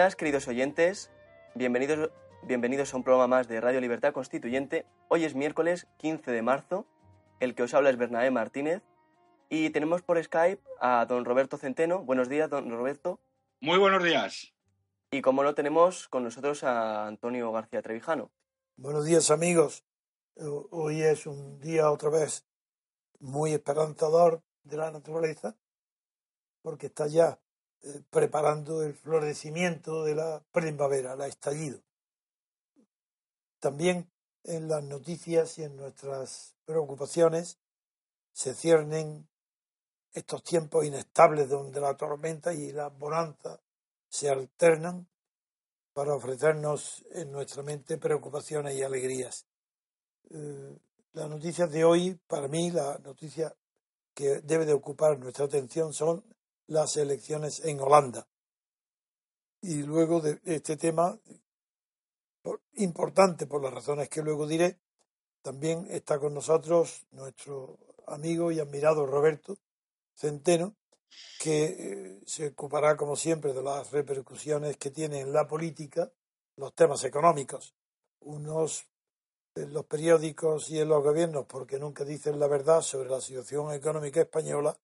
Días, queridos oyentes. Bienvenidos, bienvenidos a un programa más de Radio Libertad Constituyente. Hoy es miércoles 15 de marzo. El que os habla es Bernabé Martínez. Y tenemos por Skype a don Roberto Centeno. Buenos días, don Roberto. Muy buenos días. Y como no tenemos con nosotros a Antonio García Trevijano. Buenos días, amigos. Hoy es un día otra vez muy esperanzador de la naturaleza, porque está ya eh, preparando el florecimiento de la primavera, la estallido. También en las noticias y en nuestras preocupaciones se ciernen estos tiempos inestables donde la tormenta y la bonanza se alternan para ofrecernos en nuestra mente preocupaciones y alegrías. Eh, las noticias de hoy, para mí, la noticia que debe de ocupar nuestra atención son las elecciones en Holanda. Y luego de este tema, importante por las razones que luego diré, también está con nosotros nuestro amigo y admirado Roberto Centeno, que eh, se ocupará, como siempre, de las repercusiones que tiene en la política los temas económicos. Unos en los periódicos y en los gobiernos porque nunca dicen la verdad sobre la situación económica española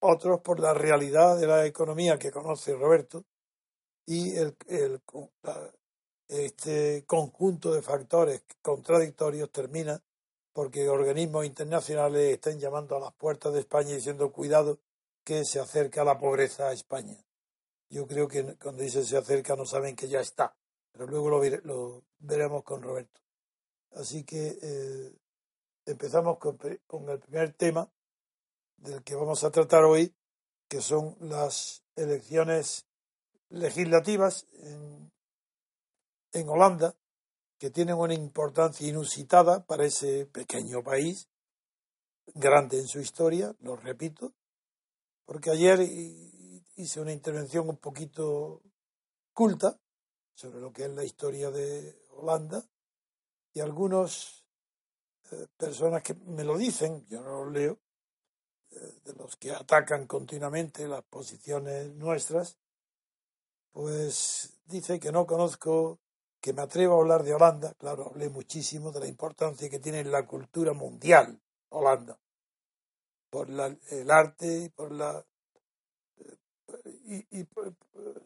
otros por la realidad de la economía que conoce Roberto y el, este conjunto de factores contradictorios termina porque organismos internacionales estén llamando a las puertas de España diciendo cuidado que se acerca la pobreza a España. Yo creo que cuando dicen se acerca no saben que ya está, pero luego lo, veremos con Roberto. Así que eh, empezamos con el primer tema, del que vamos a tratar hoy, que son las elecciones legislativas en, en Holanda, que tienen una importancia inusitada para ese pequeño país, grande en su historia, lo repito, porque ayer hice una intervención un poquito culta sobre lo que es la historia de Holanda y algunas eh, personas que me lo dicen, yo no lo leo, de los que atacan continuamente las posiciones nuestras, pues dice que no conozco, que me atrevo a hablar de Holanda. Claro, hablé muchísimo de la importancia que tiene en la cultura mundial Holanda, por el arte y por la. Y,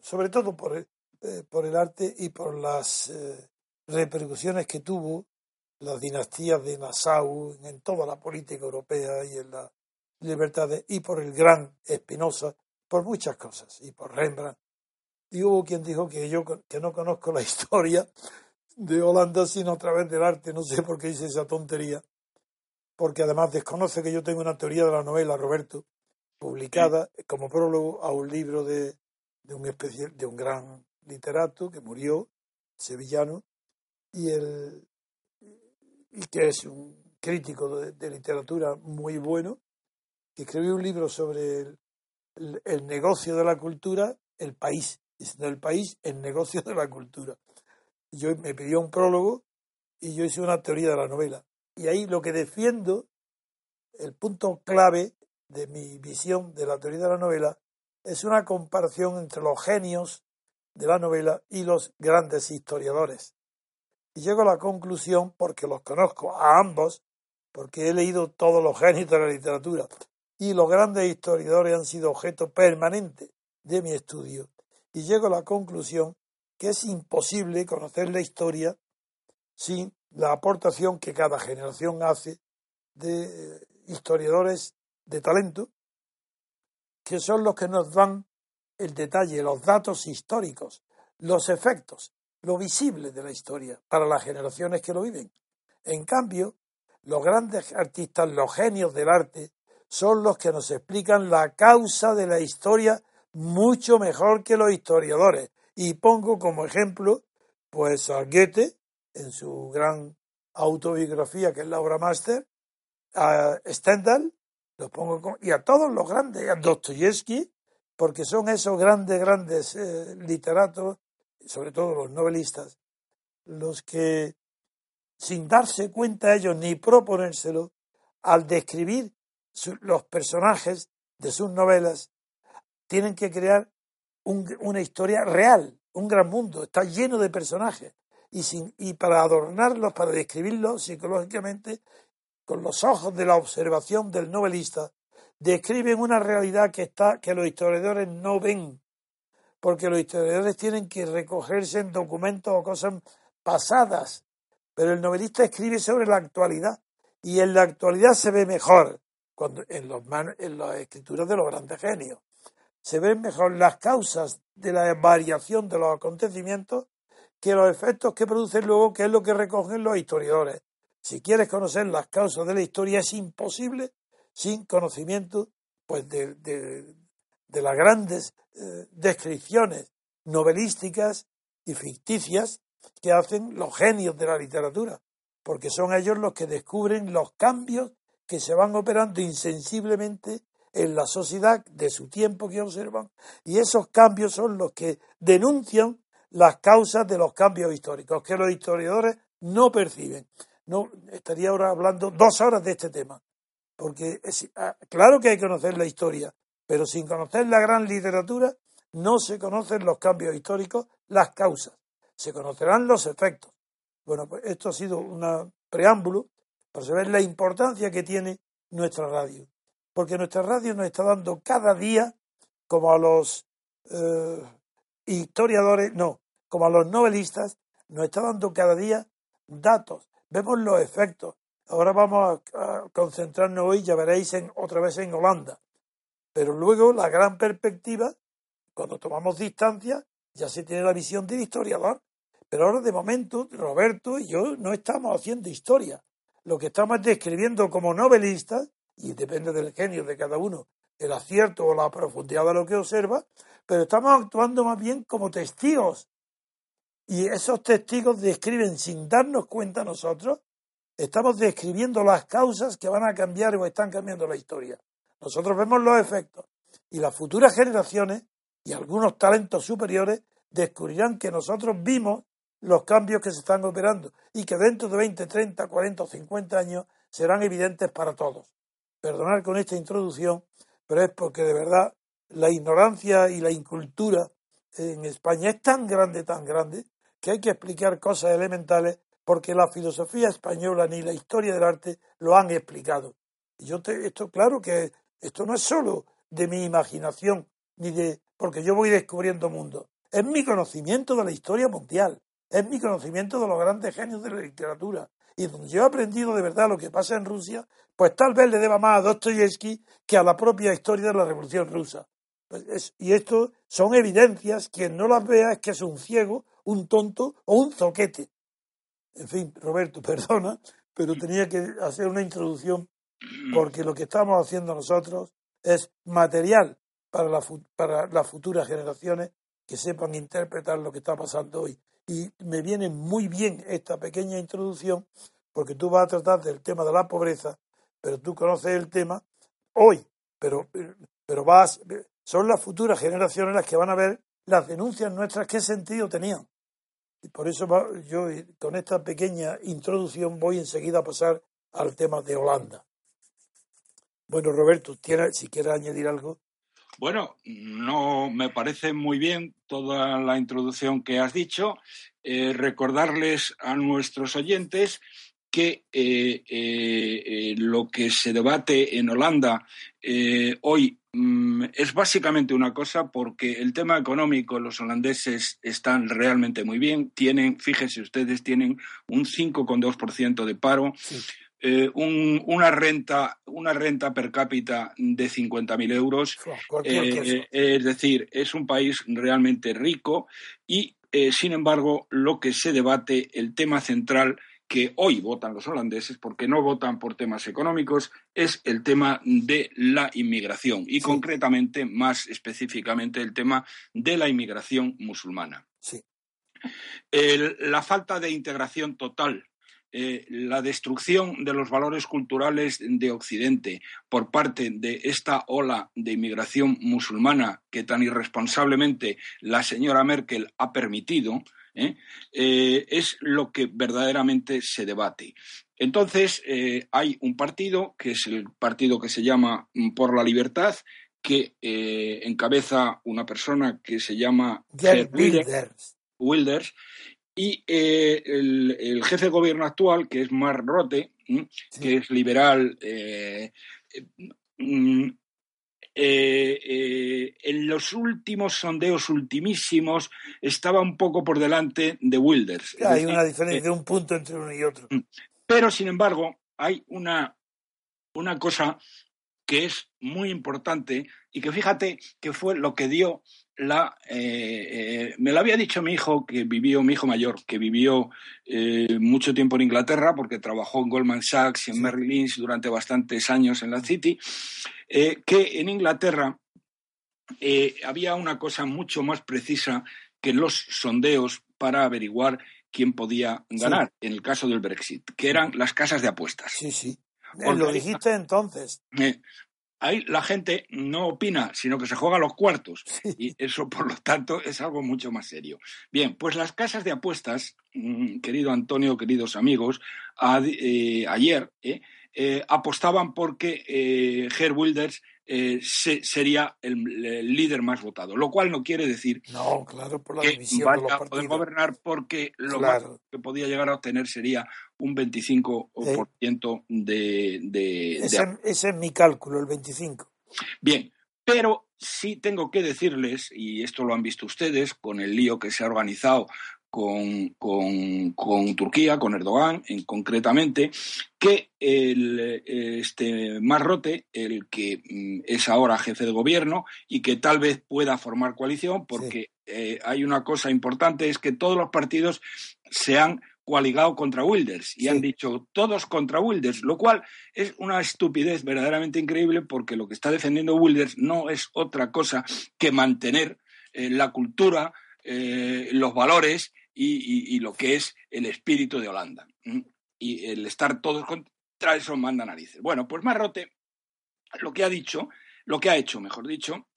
sobre todo por el, eh, por el arte y por las eh, repercusiones que tuvo las dinastías de Nassau en toda la política europea y en la libertades y por el gran Espinosa, por muchas cosas, y por Rembrandt. Y hubo quien dijo que yo que no conozco la historia de Holanda sino a través del arte, no sé por qué hice esa tontería, porque además desconoce que yo tengo una teoría de la novela, Roberto, publicada como prólogo a un libro de, de un especial, de un gran literato que murió, sevillano, y, el, y que es un crítico de, literatura muy bueno, que escribió un libro sobre el, el, negocio de la cultura, el país, diciendo el país, el negocio de la cultura. Y yo me pidió un prólogo y yo hice una teoría de la novela. Y ahí lo que defiendo, el punto clave de mi visión de la teoría de la novela, es una comparación entre los genios de la novela y los grandes historiadores. Y llego a la conclusión, porque los conozco a ambos, porque he leído todos los genios de la literatura, y los grandes historiadores han sido objeto permanente de mi estudio, y llego a la conclusión que es imposible conocer la historia sin la aportación que cada generación hace de historiadores de talento, que son los que nos dan el detalle, los datos históricos, los efectos, lo visible de la historia para las generaciones que lo viven. En cambio, los grandes artistas, los genios del arte, son los que nos explican la causa de la historia mucho mejor que los historiadores. Y pongo como ejemplo, pues a Goethe, en su gran autobiografía, que es la obra máster, a Stendhal, los pongo y a todos los grandes, a Dostoyevsky, porque son esos grandes, grandes eh, literatos, sobre todo los novelistas, los que, sin darse cuenta ellos ni proponérselo, al describir los personajes de sus novelas, tienen que crear una historia real, un gran mundo, está lleno de personajes. Y, sin, y para adornarlos, para describirlos psicológicamente, con los ojos de la observación del novelista, describen una realidad que está que los historiadores no ven, porque los historiadores tienen que recogerse en documentos o cosas pasadas, pero el novelista escribe sobre la actualidad. Y en la actualidad se ve mejor en las escrituras de los grandes genios se ven mejor las causas de la variación de los acontecimientos que los efectos que producen luego, que es lo que recogen los historiadores. Si quieres conocer las causas de la historia es imposible sin conocimiento pues de, de, las grandes eh, descripciones novelísticas y ficticias que hacen los genios de la literatura, porque son ellos los que descubren los cambios que se van operando insensiblemente en la sociedad de su tiempo que observan, y esos cambios son los que denuncian las causas de los cambios históricos, que los historiadores no perciben. No, estaría ahora hablando dos horas de este tema, porque ah, claro que hay que conocer la historia, pero sin conocer la gran literatura no se conocen los cambios históricos, las causas, se conocerán los efectos. Bueno, pues esto ha sido un preámbulo para saber la importancia que tiene nuestra radio, porque nuestra radio nos está dando cada día, como a los eh, historiadores, no, como a los novelistas, nos está dando cada día datos, vemos los efectos, Ahora vamos a, concentrarnos hoy, ya veréis, en, otra vez en Holanda. Pero luego la gran perspectiva, cuando tomamos distancia, ya se tiene la visión del historiador. Pero ahora de momento, Roberto y yo no estamos haciendo historia. Lo que estamos describiendo como novelistas, y depende del genio de cada uno, el acierto o la profundidad de lo que observa, pero estamos actuando más bien como testigos. Y esos testigos describen sin darnos cuenta nosotros Estamos describiendo las causas que van a cambiar o están cambiando la historia. Nosotros vemos los efectos y las futuras generaciones y algunos talentos superiores descubrirán que nosotros vimos los cambios que se están operando y que dentro de 20, 30, 40 o 50 años serán evidentes para todos. Perdonar con esta introducción, pero es porque de verdad la ignorancia y la incultura en España es tan grande, tan grande, que hay que explicar cosas elementales porque la filosofía española ni la historia del arte lo han explicado. Yo te, esto claro que esto no es solo de mi imaginación, ni de porque yo voy descubriendo mundos. Es mi conocimiento de la historia mundial, es mi conocimiento de los grandes genios de la literatura, y donde yo he aprendido de verdad lo que pasa en Rusia, pues tal vez le deba más a Dostoyevsky que a la propia historia de la Revolución Rusa. Pues y esto son evidencias, quien no las vea es que es un ciego, un tonto o un zoquete. En fin, Roberto, perdona, pero tenía que hacer una introducción porque lo que estamos haciendo nosotros es material para, la, para las futuras generaciones que sepan interpretar lo que está pasando hoy. Y me viene muy bien esta pequeña introducción porque tú vas a tratar del tema de la pobreza, pero tú conoces el tema hoy, pero, pero vas, son las futuras generaciones las que van a ver las denuncias nuestras qué sentido tenían. Y por eso yo con esta pequeña introducción voy enseguida a pasar al tema de Holanda. Bueno, Roberto, si quieres añadir algo. Bueno, no me parece muy bien toda la introducción que has dicho. Eh, recordarles a nuestros oyentes que eh, eh, lo que se debate en Holanda hoy mm, es básicamente una cosa porque el tema económico, los holandeses están realmente muy bien. Tienen, fíjense ustedes, tienen un 5,2% de paro. Eh, una, renta, una renta per cápita de 50.000 euros. Eh, es decir, es un país realmente rico y, eh, sin embargo, lo que se debate, el tema central que hoy votan los holandeses, porque no votan por temas económicos, es el tema de la inmigración y concretamente, más específicamente, el tema de la inmigración musulmana. la falta de integración total eh, la destrucción de los valores culturales de Occidente por parte de esta ola de inmigración musulmana que tan irresponsablemente la señora Merkel ha permitido, ¿eh? Eh, es lo que verdaderamente se debate. Entonces, hay un partido, que es el partido que se llama Por la Libertad, que encabeza una persona que se llama Wilders y eh, el, jefe de gobierno actual, que es Mark Rote, que es liberal, eh, mm, eh, en los últimos sondeos ultimísimos estaba un poco por delante de Wilders. hay una diferencia de un punto entre uno y otro. Mm. Pero, sin embargo, hay una, una cosa que es muy importante y que fíjate que fue lo que dio la, eh, eh, me lo había dicho mi hijo, que vivió, mi hijo mayor, que vivió eh, mucho tiempo en Inglaterra, porque trabajó en Goldman Sachs y en Merrill Lynch durante bastantes años en la City, que en Inglaterra había una cosa mucho más precisa que los sondeos para averiguar quién podía ganar en el caso del Brexit, que eran las casas de apuestas. Sí, sí. lo dijiste entonces ahí la gente no opina, sino que se juega los cuartos. Y eso, por lo tanto, es algo mucho más serio. Bien, pues las casas de apuestas, mm, querido Antonio, queridos amigos, eh, ayer eh, eh, apostaban porque Herr Wilders eh, sería el, líder más votado, lo cual no quiere decir no, claro, por la que vaya a poder gobernar porque lo más que podía llegar a obtener sería un 25% de, de, ese, ese es mi cálculo, el 25. Bien, pero sí tengo que decirles, y esto lo han visto ustedes con el lío que se ha organizado con, con, Turquía, con Erdogan en, concretamente, que el, este Marrote, el que mm, es ahora jefe de gobierno y que tal vez pueda formar coalición, porque eh, hay una cosa importante, es que todos los partidos se han coaligado contra Wilders y han dicho todos contra Wilders, lo cual es una estupidez verdaderamente increíble porque lo que está defendiendo Wilders no es otra cosa que mantener eh, la cultura, eh, los valores y, lo que es el espíritu de Holanda. Y el estar todos contra eso manda narices. Bueno, pues Marrote lo que ha dicho, lo que ha hecho, mejor dicho,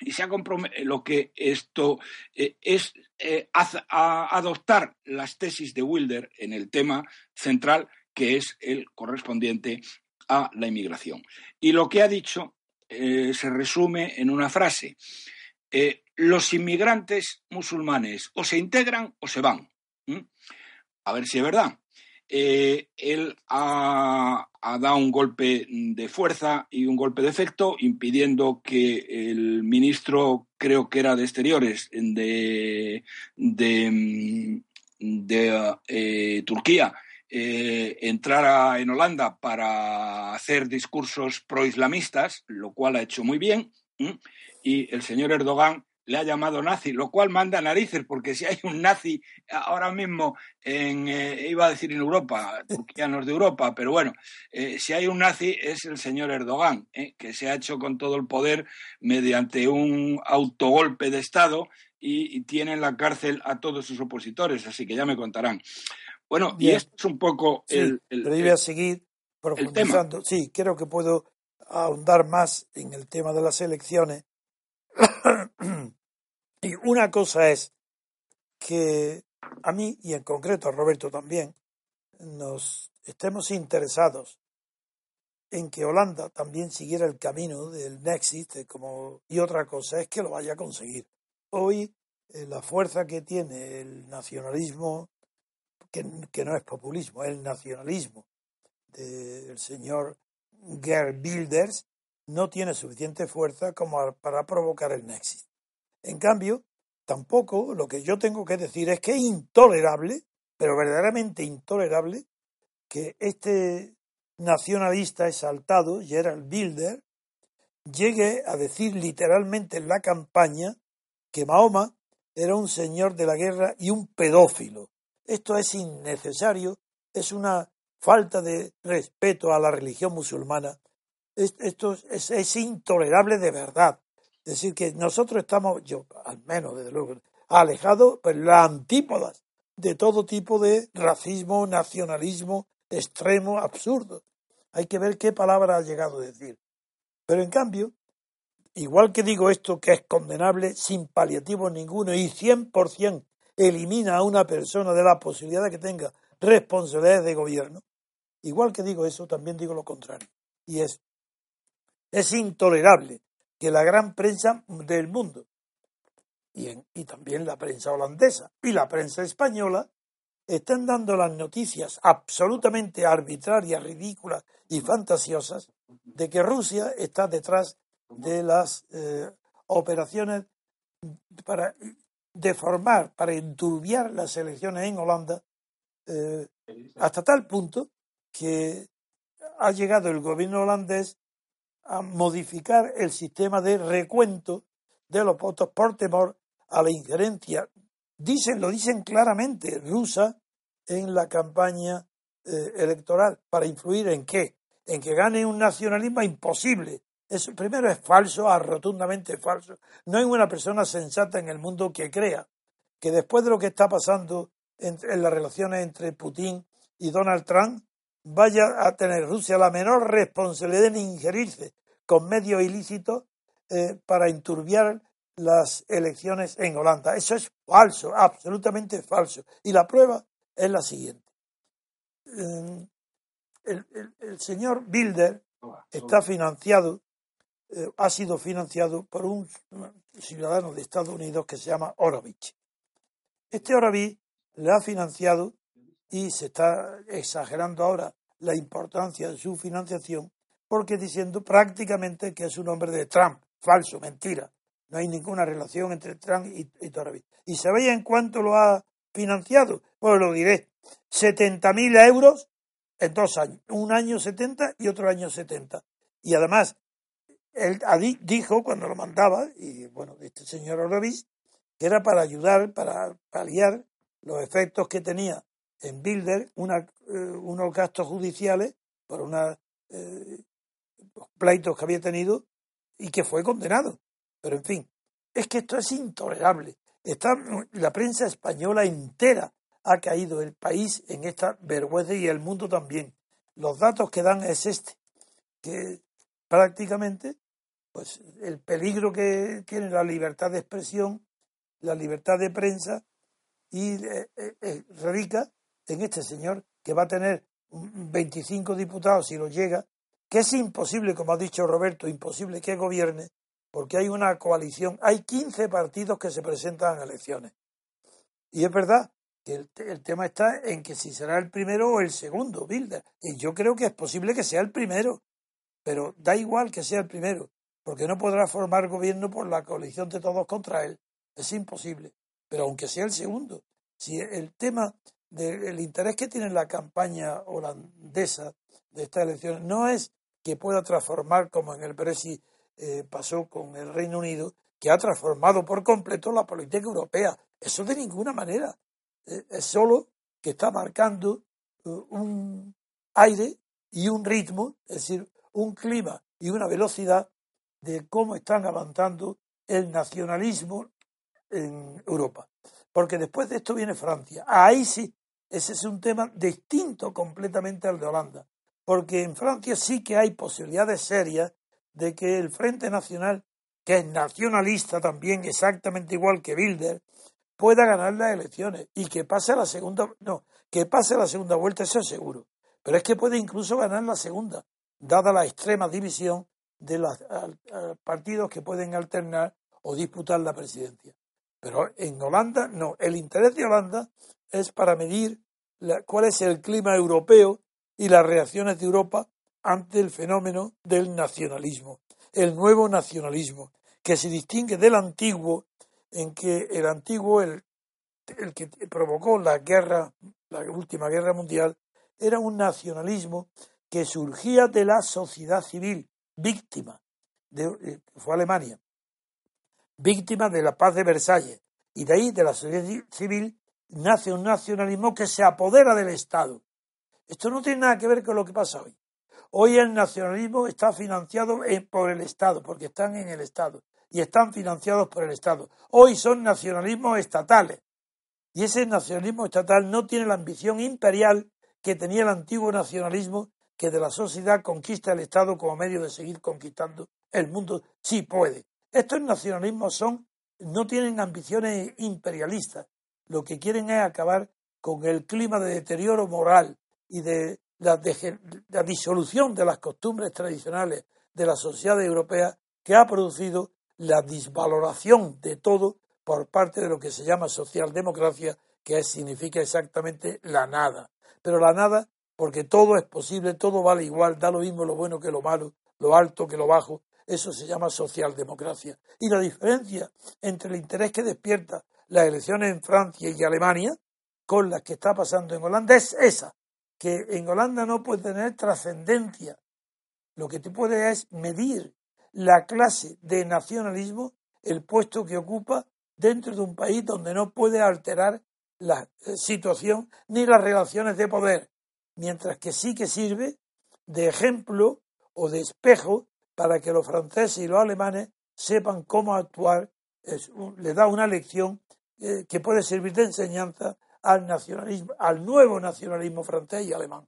y se ha comprometido lo que esto eh, es eh, adoptar las tesis de Wilder en el tema central que es el correspondiente a la inmigración. Y lo que ha dicho eh, se resume en una frase los inmigrantes musulmanes o se integran o se van. A ver si es verdad. Eh, él ha, dado un golpe de fuerza y un golpe de efecto, impidiendo que el ministro, creo que era de Exteriores, de, de, eh, Turquía, eh, entrara en Holanda para hacer discursos pro-islamistas, lo cual ha hecho muy bien, y el señor Erdogan le ha llamado nazi, lo cual manda narices, porque si hay un nazi ahora mismo en, eh, iba a decir en Europa, turquianos de Europa, pero bueno, eh, si hay un nazi es el señor Erdogan, eh, que se ha hecho con todo el poder mediante un autogolpe de Estado y, tiene en la cárcel a todos sus opositores, así que ya me contarán. Bueno, y esto es un poco el, Pero yo voy a seguir profundizando. Sí, creo que puedo ahondar más en el tema de las elecciones y una cosa es que a mí, y en concreto a Roberto también, nos estemos interesados en que Holanda también siguiera el camino del Nexit, como, y otra cosa es que lo vaya a conseguir. Hoy eh, la fuerza que tiene el nacionalismo, que, no es populismo, el nacionalismo del señor Gerd Wilders, no tiene suficiente fuerza como para provocar el Nexit. En cambio, tampoco lo que yo tengo que decir es que es intolerable, pero verdaderamente intolerable, que este nacionalista exaltado, Gerald Bilder, llegue a decir literalmente en la campaña que Mahoma era un señor de la guerra y un pedófilo. Esto es innecesario, es una falta de respeto a la religión musulmana esto es, intolerable de verdad. Es decir, que nosotros estamos, yo al menos desde luego, alejados, pues las antípodas de todo tipo de racismo, nacionalismo extremo, absurdo. Hay que ver qué palabra ha llegado a decir. Pero en cambio, igual que digo esto que es condenable sin paliativo ninguno y 100% elimina a una persona de la posibilidad de que tenga responsabilidades de gobierno, igual que digo eso, también digo lo contrario. Y es es intolerable que la gran prensa del mundo y, también la prensa holandesa y la prensa española estén dando las noticias absolutamente arbitrarias, ridículas y fantasiosas de que Rusia está detrás de las eh, operaciones para deformar, para enturbiar las elecciones en Holanda, eh, hasta tal punto que ha llegado el gobierno holandés a modificar el sistema de recuento de los votos por temor a la injerencia, dicen, lo dicen claramente, rusa en la campaña eh, electoral. ¿Para influir en qué? En que gane un nacionalismo imposible. Eso primero es falso, rotundamente falso. No hay una persona sensata en el mundo que crea que después de lo que está pasando en las relaciones entre Putin y Donald Trump, vaya a tener Rusia la menor responsabilidad en ingerirse con medios ilícitos eh, para enturbiar las elecciones en Holanda. Eso es falso, absolutamente falso. Y la prueba es la siguiente. El, señor Bilder está financiado, eh, ha sido financiado por un ciudadano de Estados Unidos que se llama Orovich. Este Orovich le ha financiado y se está exagerando ahora la importancia de su financiación porque diciendo prácticamente que es un hombre de Trump. Falso, mentira. No hay ninguna relación entre Trump y, y ¿Y sabéis en cuánto lo ha financiado? Pues lo diré. 70.000 euros en dos años. Un año 70 y otro año 70. Y además, él dijo cuando lo mandaba, y bueno, este señor Orovis, que era para ayudar, para paliar los efectos que tenía en Bilder una, eh, unos gastos judiciales por una eh, pleitos que había tenido y que fue condenado. Pero en fin, es que esto es intolerable. Está, la prensa española entera ha caído el país en esta vergüenza y el mundo también. Los datos que dan es este, que prácticamente pues el peligro que tiene la libertad de expresión, la libertad de prensa y eh, eh, eh, radica en este señor que va a tener 25 diputados si lo llega que es imposible, como ha dicho Roberto, imposible que gobierne, porque hay una coalición, hay 15 partidos que se presentan a elecciones. Y es verdad que el, tema está en que si será el primero o el segundo, Bilder. Y yo creo que es posible que sea el primero, pero da igual que sea el primero, porque no podrá formar gobierno por la coalición de todos contra él. Es imposible. Pero aunque sea el segundo, si el tema del interés que tiene la campaña holandesa de estas elecciones no es que pueda transformar, como en el Brexit eh, pasó con el Reino Unido, que ha transformado por completo la política europea. Eso de ninguna manera. Eh, es solo que está marcando eh, un aire y un ritmo, es decir, un clima y una velocidad de cómo están avanzando el nacionalismo en Europa. Porque después de esto viene Francia. Ahí sí, ese es un tema distinto completamente al de Holanda. Porque en Francia sí que hay posibilidades serias de que el Frente Nacional, que es nacionalista también, exactamente igual que Bilder, pueda ganar las elecciones y que pase la segunda, no, que pase la segunda vuelta, eso es seguro. Pero es que puede incluso ganar la segunda, dada la extrema división de los partidos que pueden alternar o disputar la presidencia. Pero en Holanda, no. El interés de Holanda es para medir cuál es el clima europeo y las reacciones de Europa ante el fenómeno del nacionalismo, el nuevo nacionalismo, que se distingue del antiguo, en que el antiguo, el, el que provocó la guerra, la última guerra mundial, era un nacionalismo que surgía de la sociedad civil, víctima, de, eh, fue Alemania, víctima de la paz de Versalles. Y de ahí, de la sociedad civil, nace un nacionalismo que se apodera del Estado. Esto no tiene nada que ver con lo que pasa hoy. Hoy el nacionalismo está financiado por el Estado, porque están en el Estado y están financiados por el Estado. Hoy son nacionalismos estatales. Y ese nacionalismo estatal no tiene la ambición imperial que tenía el antiguo nacionalismo que de la sociedad conquista el Estado como medio de seguir conquistando el mundo. Sí puede. Estos nacionalismos son, no tienen ambiciones imperialistas. Lo que quieren es acabar con el clima de deterioro moral y de la, la disolución de las costumbres tradicionales de la sociedad europea que ha producido la disvaloración de todo por parte de lo que se llama socialdemocracia, que significa exactamente la nada. Pero la nada porque todo es posible, todo vale igual, da lo mismo lo bueno que lo malo, lo alto que lo bajo, eso se llama socialdemocracia. Y la diferencia entre el interés que despierta las elecciones en Francia y Alemania con las que está pasando en Holanda es esa, que en Holanda no puede tener trascendencia. Lo que te puede es medir la clase de nacionalismo, el puesto que ocupa dentro de un país donde no puede alterar la eh, situación ni las relaciones de poder mientras que sí que sirve de ejemplo o de espejo para que los franceses y los alemanes sepan cómo actuar, le da una lección eh, que puede servir de enseñanza al nacionalismo, al nuevo nacionalismo francés y alemán.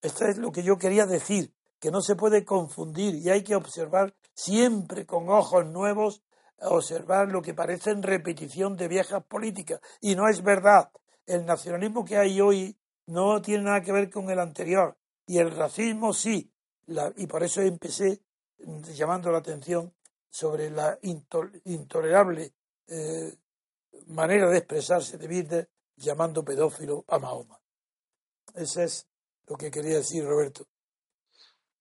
Esto es lo que yo quería decir, que no se puede confundir y hay que observar siempre con ojos nuevos, observar lo que parecen repetición de viejas políticas. Y no es verdad. El nacionalismo que hay hoy no tiene nada que ver con el anterior. Y el racismo sí. y por eso empecé llamando la atención sobre la intolerable eh, manera de expresarse de Bilder llamando pedófilo a Mahoma. Ese es lo que quería decir Roberto.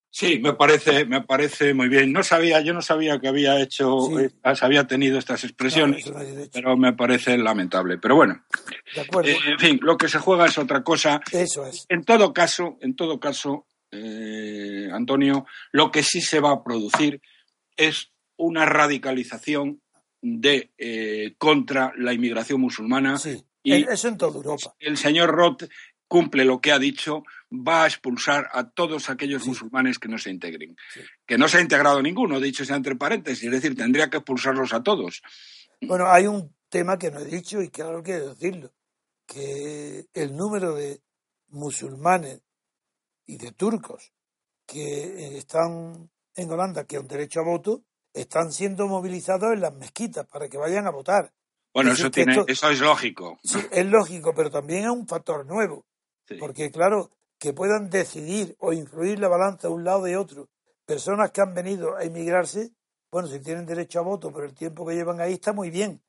Sí, me parece, me parece muy bien. No sabía, yo no sabía que había hecho, eh, había tenido estas expresiones, pero me parece lamentable. Pero bueno, eh, en fin, lo que se juega es otra cosa. Eso es. En todo caso, en todo caso, eh, Antonio, lo que sí se va a producir es una radicalización de contra la inmigración musulmana. Sí. Y eso en toda Europa. El señor Roth cumple lo que ha dicho, va a expulsar a todos aquellos musulmanes que no se integren. Que no se ha integrado ninguno, dicho sea entre paréntesis, es decir, tendría que expulsarlos a todos. Bueno, hay un tema que no he dicho y que decirlo, que el número de musulmanes y de turcos que están en Holanda, que han derecho a voto, están siendo movilizados en las mezquitas para que vayan a votar. Bueno, eso, tiene, eso es lógico. Sí, es lógico, pero también es un factor nuevo. Porque, claro, que puedan decidir o influir la balanza de un lado de otro, personas que han venido a emigrarse, bueno, si tienen derecho a voto por el tiempo que llevan ahí, está muy bien,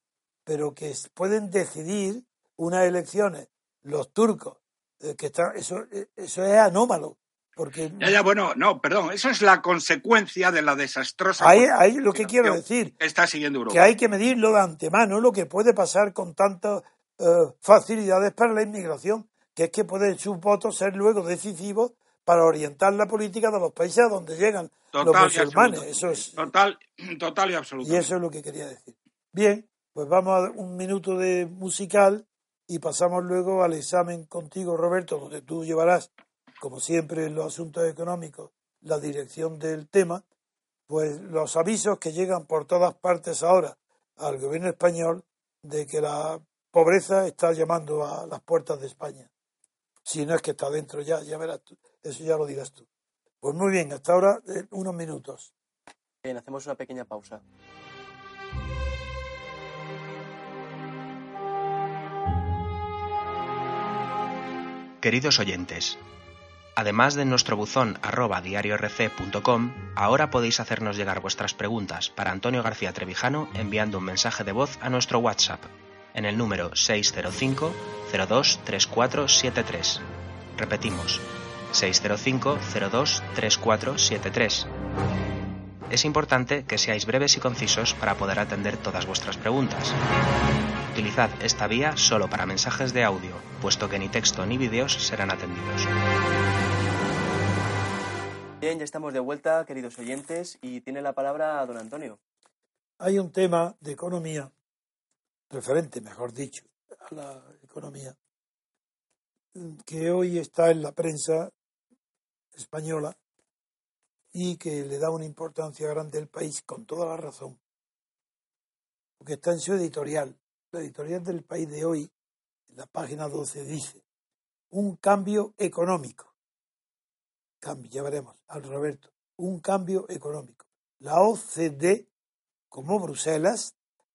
pero que pueden decidir unas elecciones, los turcos, eh, que están, eso, eh, eso es anómalo. Porque... Ya, ya, bueno, no, perdón, eso es la consecuencia de la desastrosa. Ahí, ahí lo que quiero decir. Está siguiendo Europa. Que hay que medirlo de antemano, lo que puede pasar con tantos eh, facilidades para la inmigración, que es que pueden sus votos ser luego decisivos para orientar la política de los países a donde llegan los musulmanes. Eso es, total, total y absoluto. Y eso es lo que quería decir. Bien, pues vamos a un minuto de musical y pasamos luego al examen contigo, Roberto, donde tú llevarás, como siempre en los asuntos económicos, la dirección del tema, pues los avisos que llegan por todas partes ahora al gobierno español de que la pobreza está llamando a las puertas de España. Si no es que está dentro ya, ya verás tú. Eso ya lo dirás tú. Pues muy bien, hasta ahora unos minutos. Bien, hacemos una pequeña pausa. Queridos oyentes, además de nuestro buzón arroba diariorc.com, ahora podéis hacernos llegar vuestras preguntas para Antonio García Trevijano enviando un mensaje de voz a nuestro WhatsApp en el número 605 02 3473. Repetimos, 605 02 3473. Es importante que seáis breves y concisos para poder atender todas vuestras preguntas. Utilizad esta vía solo para mensajes de audio, puesto que ni texto ni vídeos serán atendidos. Bien, ya estamos de vuelta, queridos oyentes, y tiene la palabra don Antonio. Hay un tema de economía, referente, mejor dicho, a la economía, que hoy está en la prensa española y que le da una importancia grande al país con toda la razón, porque está en su editorial. Editorial del país de hoy, en la página 12, dice, un cambio económico. Cambio, ya veremos, al Roberto, un cambio económico. La OCDE, como Bruselas,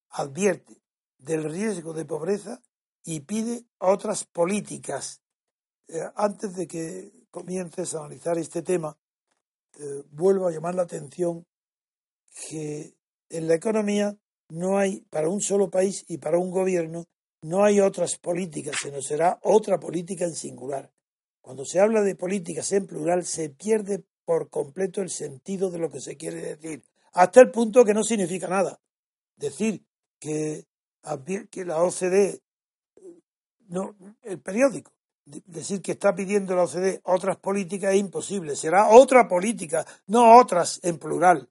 advierte del riesgo de pobreza y pide otras políticas. Eh, antes de que comiences a analizar este tema, eh, vuelvo a llamar la atención que en la economía no hay, para un solo país y para un gobierno, no hay otras políticas, sino será otra política en singular. Cuando se habla de políticas en plural, se pierde por completo el sentido de lo que se quiere decir, hasta el punto que no significa nada. Decir que, que la OCDE, no, el periódico, decir que está pidiendo la OCDE otras políticas es imposible. Será otra política, no otras en plural.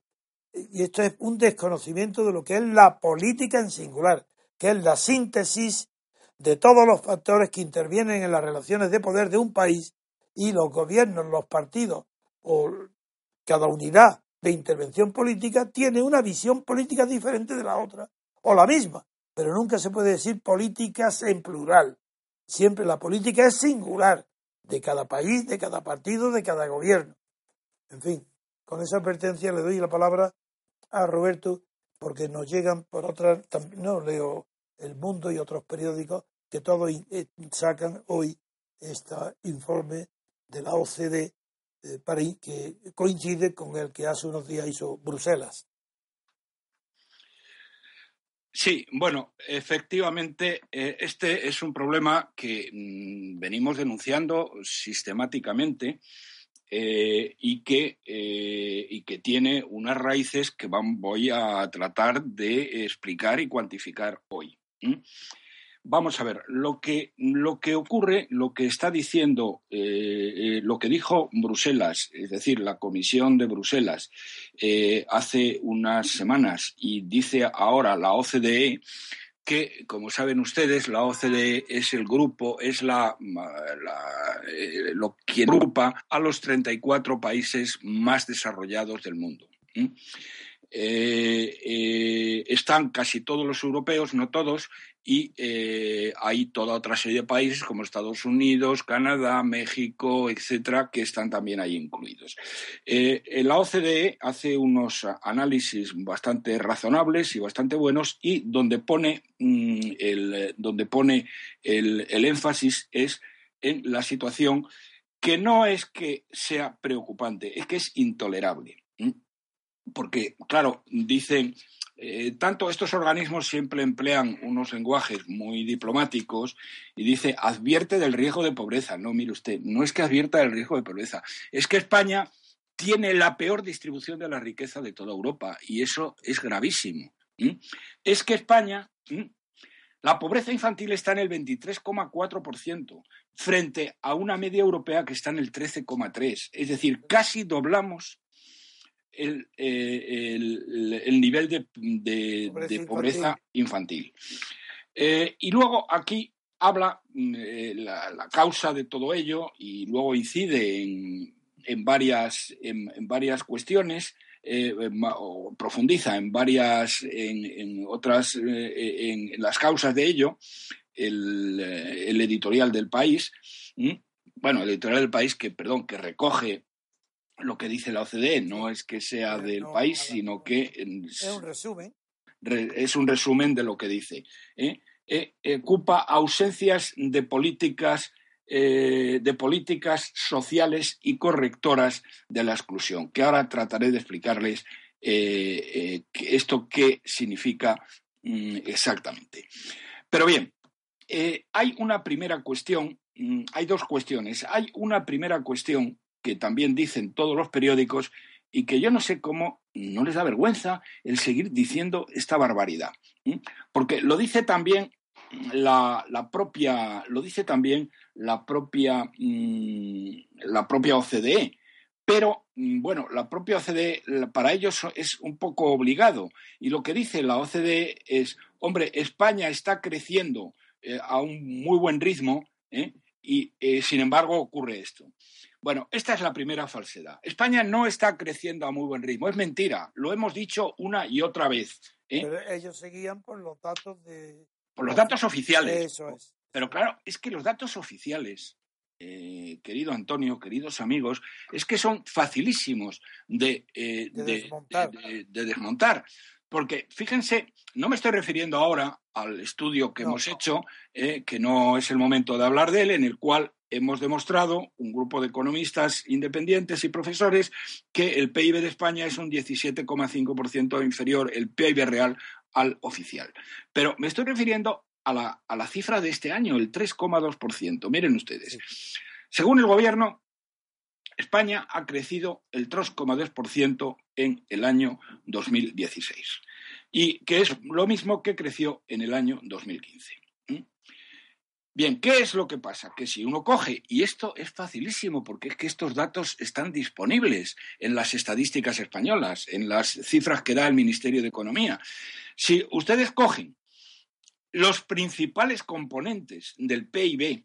Y esto es un desconocimiento de lo que es la política en singular, que es la síntesis de todos los factores que intervienen en las relaciones de poder de un país y los gobiernos, los partidos o cada unidad de intervención política tiene una visión política diferente de la otra, o la misma, pero nunca se puede decir políticas en plural. Siempre la política es singular de cada país, de cada partido, de cada gobierno. En fin, con esa advertencia le doy la palabra a Roberto porque nos llegan por otras, no leo El Mundo y otros periódicos que todos eh, sacan hoy este informe de la OCDE de París que coincide con el que hace unos días hizo Bruselas. Sí, bueno, efectivamente, eh, este es un problema que mm, venimos denunciando sistemáticamente eh, y, que, eh, y que tiene unas raíces que voy a tratar de explicar y cuantificar hoy. Vamos a ver, lo que, lo que ocurre, lo que está diciendo, eh, lo que dijo Bruselas, es decir, la Comisión de Bruselas, hace unas semanas y dice ahora la OCDE, que, como saben ustedes, la OCDE es el grupo, es la, lo que agrupa a los 34 países más desarrollados del mundo. están casi todos los europeos, no todos, y eh, hay toda otra serie de países como Estados Unidos, Canadá, México, etcétera, que están también ahí incluidos. Eh, la OCDE hace unos análisis bastante razonables y bastante buenos y donde pone, mm, el, donde pone el, énfasis es en la situación que no es que sea preocupante, es que es intolerable. Porque, claro, dicen eh, tanto estos organismos siempre emplean unos lenguajes muy diplomáticos y dice advierte del riesgo de pobreza. No, mire usted, no es que advierta del riesgo de pobreza, es que España tiene la peor distribución de la riqueza de toda Europa y eso es gravísimo. Es que España La pobreza infantil está en el 23,4%, frente a una media europea que está en el 13,3%. Es decir, casi doblamos el, eh, nivel de, pobreza, infantil. Eh, y luego aquí habla mm, eh, la, causa de todo ello y luego incide en, varias, en varias cuestiones eh, o profundiza en varias, en, otras, eh, en, las causas de ello, el, el editorial del país, bueno, el editorial del país que, perdón, que recoge lo que dice la OCDE, no es que sea del país, sino que es un resumen. es un resumen de lo que dice. ¿eh? ocupa ausencias de políticas eh, de políticas sociales y correctoras de la exclusión, que ahora trataré de explicarles eh, eh, esto qué significa mm, exactamente. Pero bien, hay una primera cuestión, mm, hay dos cuestiones. Hay una primera cuestión que también dicen todos los periódicos y que yo no sé cómo no les da vergüenza el seguir diciendo esta barbaridad. Porque lo dice también la, propia, lo dice también la propia, mm, la propia OCDE. Pero, mm, bueno, la propia OCDE para ellos es un poco obligado. Y lo que dice la OCDE es, hombre, España está creciendo eh, a un muy buen ritmo ¿eh? y, eh, sin embargo, ocurre esto. Bueno, esta es la primera falsedad. España no está creciendo a muy buen ritmo. Es mentira. Lo hemos dicho una y otra vez. Pero ellos seguían por los datos de, por los datos oficiales. Pero claro, es que los datos oficiales, eh, querido Antonio, queridos amigos, es que son facilísimos de, eh, desmontar. Porque fíjense, no me estoy refiriendo ahora al estudio que hemos hecho, eh, que no es el momento de hablar de él, en el cual hemos demostrado, un grupo de economistas independientes y profesores, que el PIB de España es un 17,5% inferior, el PIB real, al oficial. Pero me estoy refiriendo a la, a la cifra de este año, el 3,2%. Miren ustedes. Según el gobierno, España ha crecido el 3,2% en el año 2016 y que es lo mismo que creció en el año 2015. Bien, ¿qué es lo que pasa? Que si uno coge, y esto es facilísimo porque es que estos datos están disponibles en las estadísticas españolas, en las cifras que da el Ministerio de Economía. Si ustedes cogen los principales componentes del PIB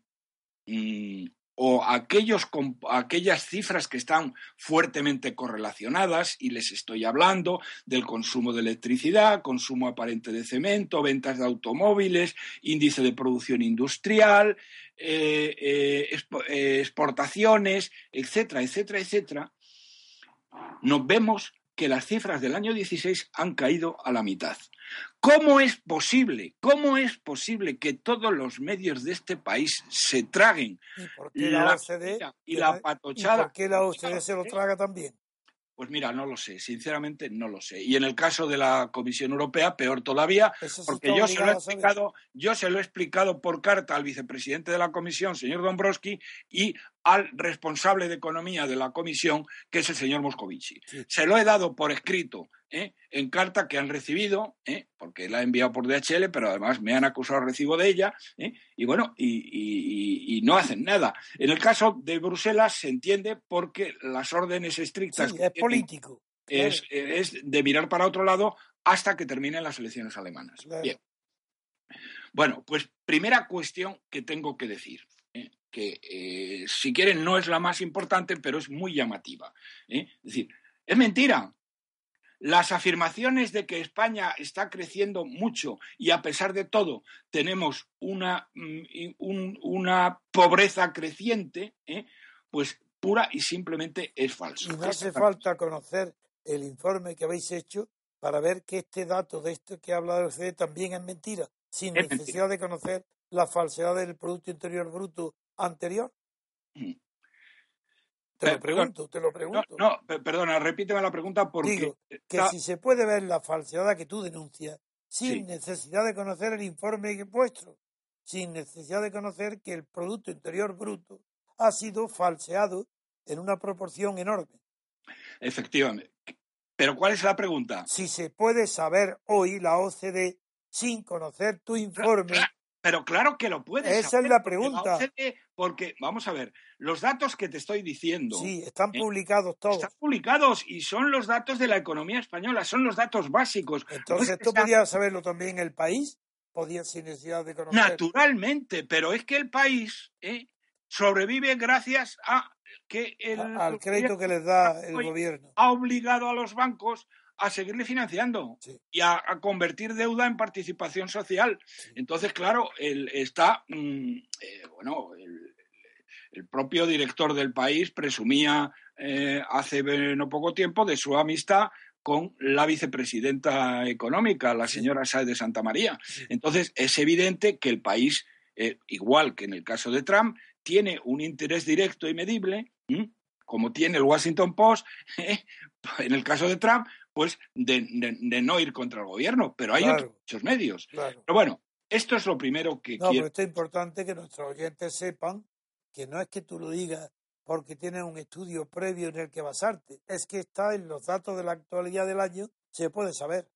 mm, o aquellas cifras que están fuertemente correlacionadas, y les estoy hablando del consumo de electricidad, consumo aparente de cemento, ventas de automóviles, índice de producción industrial, eh, eh, eh, exportaciones, etcétera, etcétera, etcétera, nos vemos que las cifras del año 16 han caído a la mitad. ¿Cómo es posible? ¿Cómo es posible que todos los medios de este país se traguen la, y la patochada? ¿Y por qué la OCDE se lo traga también? Pues mira, no lo sé, sinceramente no lo sé. Y en el caso de la Comisión Europea, peor todavía, porque yo se, lo he explicado, yo se lo he explicado por carta al vicepresidente de la Comisión, señor Dombrovski, y al responsable de economía de la Comisión, que es el señor Moscovici. Se lo he dado por escrito ¿eh? en carta que han recibido, ¿eh? porque la he enviado por DHL, pero además me han acusado recibo de ella, ¿eh? y bueno, y, no hacen nada. En el caso de Bruselas se entiende porque las órdenes estrictas... es político. Es, de mirar para otro lado hasta que terminen las elecciones alemanas. Bien. Bueno, pues primera cuestión que tengo que decir que si quieren no es la más importante, pero es muy llamativa. Es decir, es mentira. Las afirmaciones de que España está creciendo mucho y a pesar de todo tenemos una, mm, una pobreza creciente, ¿eh? pues pura y simplemente es falso. Y no hace falta conocer el informe que habéis hecho para ver que este dato de esto que ha hablado usted también es mentira, sin necesidad de conocer la falsedad del Producto Interior Bruto anterior. Mm. Te lo pregunto, te lo pregunto. No, perdona, repíteme la pregunta porque... Digo, que si se puede ver la falsedad que tú denuncias sin necesidad de conocer el informe vuestro, sin necesidad de conocer que el Producto Interior Bruto ha sido falseado en una proporción enorme. Efectivamente. Pero ¿cuál es la pregunta? Si se puede saber hoy la OCDE sin conocer tu informe. Pero claro que lo puedes. Esa es la pregunta. porque, vamos a ver, los datos que te estoy diciendo. Sí, están ¿eh? publicados todos. Están publicados y son los datos de la economía española, son los datos básicos. Entonces, ¿tú podías saberlo también el país? ¿Podías sin necesidad de conocer? Naturalmente, pero es que el país ¿eh? sobrevive gracias a que el. al crédito que les da el gobierno. Ha obligado a los bancos a seguirle financiando y a, convertir deuda en participación social. Entonces, claro, él está, mm, eh, bueno, el, propio director del país presumía eh, hace no poco tiempo de su amistad con la vicepresidenta económica, la señora Sáez de Santa María. Entonces, es evidente que el país, eh, igual que en el caso de Trump, tiene un interés directo y medible, como tiene el Washington Post, en el caso de Trump, pues de, no ir contra el gobierno, pero hay otros muchos medios. Pero bueno, esto es lo primero que no, pero esto es importante que nuestros oyentes sepan que no es que tú lo digas porque tienes un estudio previo en el que basarte, es que está en los datos de la actualidad del año, se puede saber.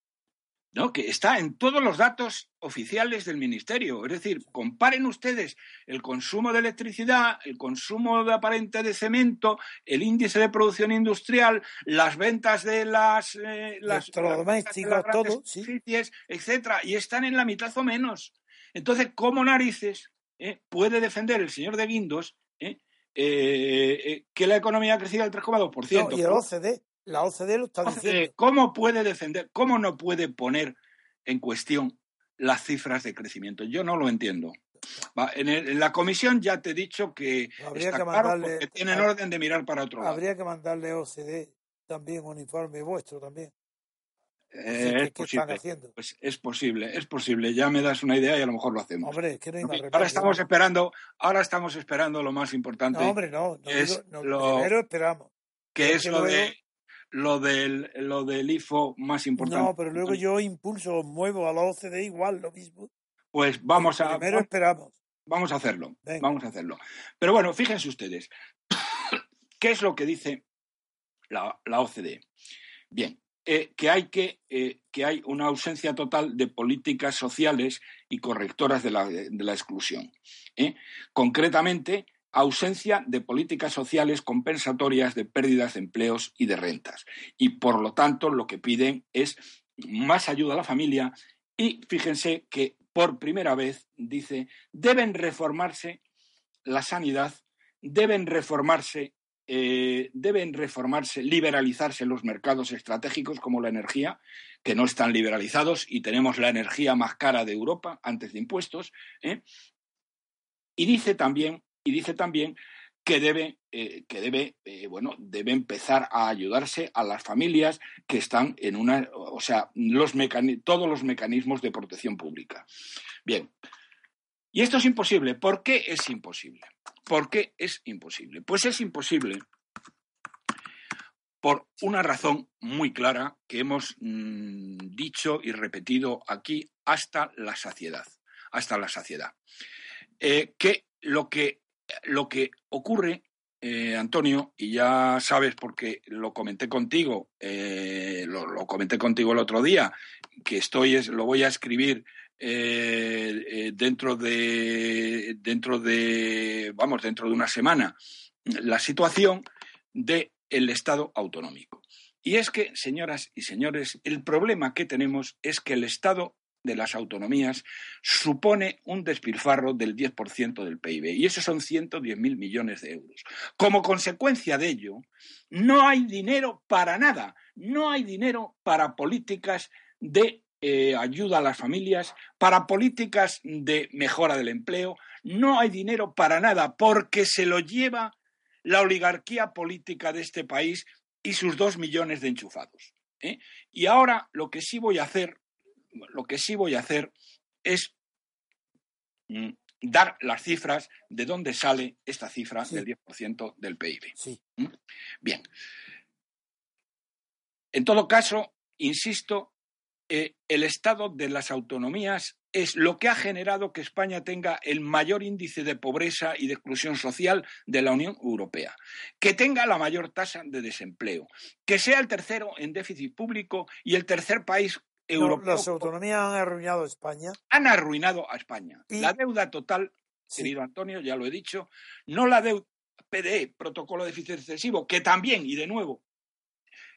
¿No? que está en todos los datos oficiales del Ministerio. Es decir, comparen ustedes el consumo de electricidad, el consumo de aparente de cemento, el índice de producción industrial, las ventas de las, eh, las electrodomésticos, todo, sí. etcétera, y están en la mitad o menos. Entonces, ¿cómo narices eh, puede defender el señor de Guindos eh, que la economía ha crecido al 3,2%? y el OCDE la OCDE lo está diciendo. ¿Cómo puede defender, cómo no puede poner en cuestión las cifras de crecimiento? Yo no lo entiendo. en, la comisión ya te he dicho que, habría que mandarle, tienen orden de mirar para otro lado. Habría que mandarle a OCDE también un informe vuestro también. Eh, es posible, Pues es posible, es posible. Ya me das una idea y a lo mejor lo hacemos. Hombre, que no hay Ahora estamos esperando, ahora estamos esperando lo más importante. No, hombre, no. lo, primero esperamos. Que es, lo de lo del, lo del IFO más importante. No, pero luego yo impulso, muevo a la OCDE igual, lo mismo. Pues vamos a. Primero esperamos. Vamos a hacerlo. Vamos a hacerlo. Pero bueno, fíjense ustedes. ¿Qué es lo que dice la, la OCDE? Bien, eh, que, hay que, eh, que hay una ausencia total de políticas sociales y correctoras de la, de la exclusión. ¿eh? Concretamente, ausencia de políticas sociales compensatorias de pérdidas de empleos y de rentas. Y por lo tanto, lo que piden es más ayuda a la familia y fíjense que por primera vez dice, deben reformarse la sanidad, deben reformarse eh, deben reformarse, liberalizarse los mercados estratégicos como la energía, que no están liberalizados y tenemos la energía más cara de Europa antes de impuestos. ¿eh? Y dice también y dice también que debe, eh, que debe, eh, bueno, debe empezar a ayudarse a las familias que están en una, o sea, los todos los mecanismos de protección pública. Bien. Y esto es imposible. ¿Por qué es imposible? ¿Por qué es imposible? Pues es imposible por una razón muy clara que hemos mm, dicho y repetido aquí hasta la saciedad, hasta la saciedad. Eh, que lo que lo que ocurre, eh, Antonio, y ya sabes porque lo comenté contigo, eh, lo, comenté contigo el otro día, que estoy, es, lo voy a escribir eh, dentro de, dentro de, vamos, dentro de una semana, la situación del el Estado autonómico. Y es que, señoras y señores, el problema que tenemos es que el Estado de las autonomías supone un despilfarro del 10% del PIB y esos son 110.000 millones de euros. Como consecuencia de ello, no hay dinero para nada, no hay dinero para políticas de eh, ayuda a las familias, para políticas de mejora del empleo, no hay dinero para nada porque se lo lleva la oligarquía política de este país y sus dos millones de enchufados. ¿eh? Y ahora lo que sí voy a hacer lo que sí voy a hacer es mm, dar las cifras de dónde sale esta cifra del 10% del PIB. ¿Mm? Bien. En todo caso, insisto, eh, el estado de las autonomías es lo que ha generado que España tenga el mayor índice de pobreza y de exclusión social de la Unión Europea, que tenga la mayor tasa de desempleo, que sea el tercero en déficit público y el tercer país europeo. las autonomías han arruinado a España. Han arruinado a España. La deuda total, querido Antonio, ya lo he dicho, no la deuda PDE, protocolo de déficit excesivo, que también, y de nuevo,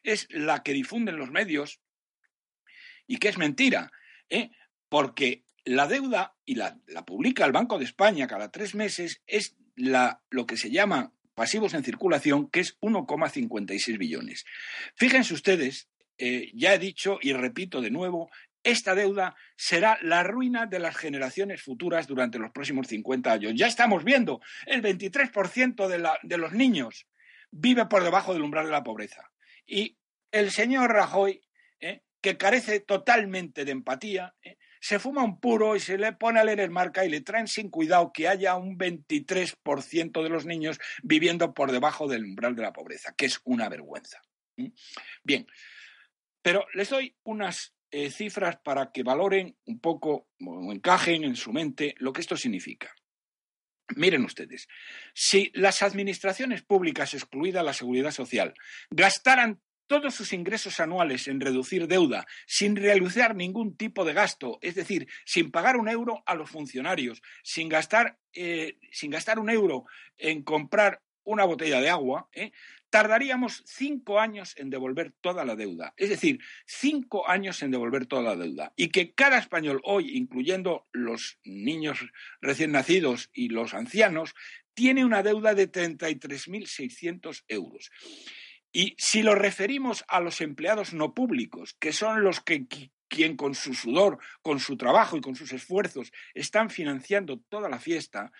es la que difunden los medios y que es mentira, ¿eh? porque la deuda, y la, la, publica el Banco de España cada tres meses, es la, lo que se llama pasivos en circulación, que es 1,56 billones. Fíjense ustedes, eh, ya he dicho y repito de nuevo, esta deuda será la ruina de las generaciones futuras durante los próximos 50 años. Ya estamos viendo, el 23% de, de los niños vive por debajo del umbral de la pobreza. Y el señor Rajoy, eh, que carece totalmente de empatía, eh, se fuma un puro y se le pone a leer el marca y le traen sin cuidado que haya un 23% de los niños viviendo por debajo del umbral de la pobreza, que es una vergüenza. Bien, pero les doy unas eh, cifras para que valoren un poco o encajen en su mente lo que esto significa. Miren ustedes, si las administraciones públicas, excluida la seguridad social, gastaran todos sus ingresos anuales en reducir deuda sin realizar ningún tipo de gasto, es decir, sin pagar un euro a los funcionarios, sin gastar, eh, sin gastar un euro en comprar una botella de agua, ¿eh? Tardaríamos cinco años en devolver toda la deuda. Es decir, cinco años en devolver toda la deuda. Y que cada español hoy, incluyendo los niños recién nacidos y los ancianos, tiene una deuda de 33.600 euros. Y si lo referimos a los empleados no públicos, que son los que quien con su sudor, con su trabajo y con sus esfuerzos están financiando toda la fiesta,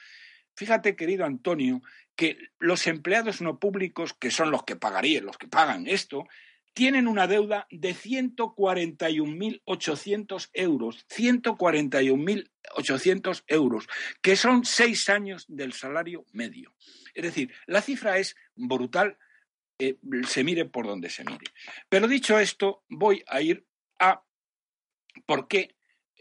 fíjate, querido Antonio, que los empleados no públicos, que son los que pagarían, los que pagan esto, tienen una deuda de 141.800 euros, 141.800 euros, que son seis años del salario medio. Es decir, la cifra es brutal eh, se mire por donde se mire. Pero dicho esto, voy a ir a por qué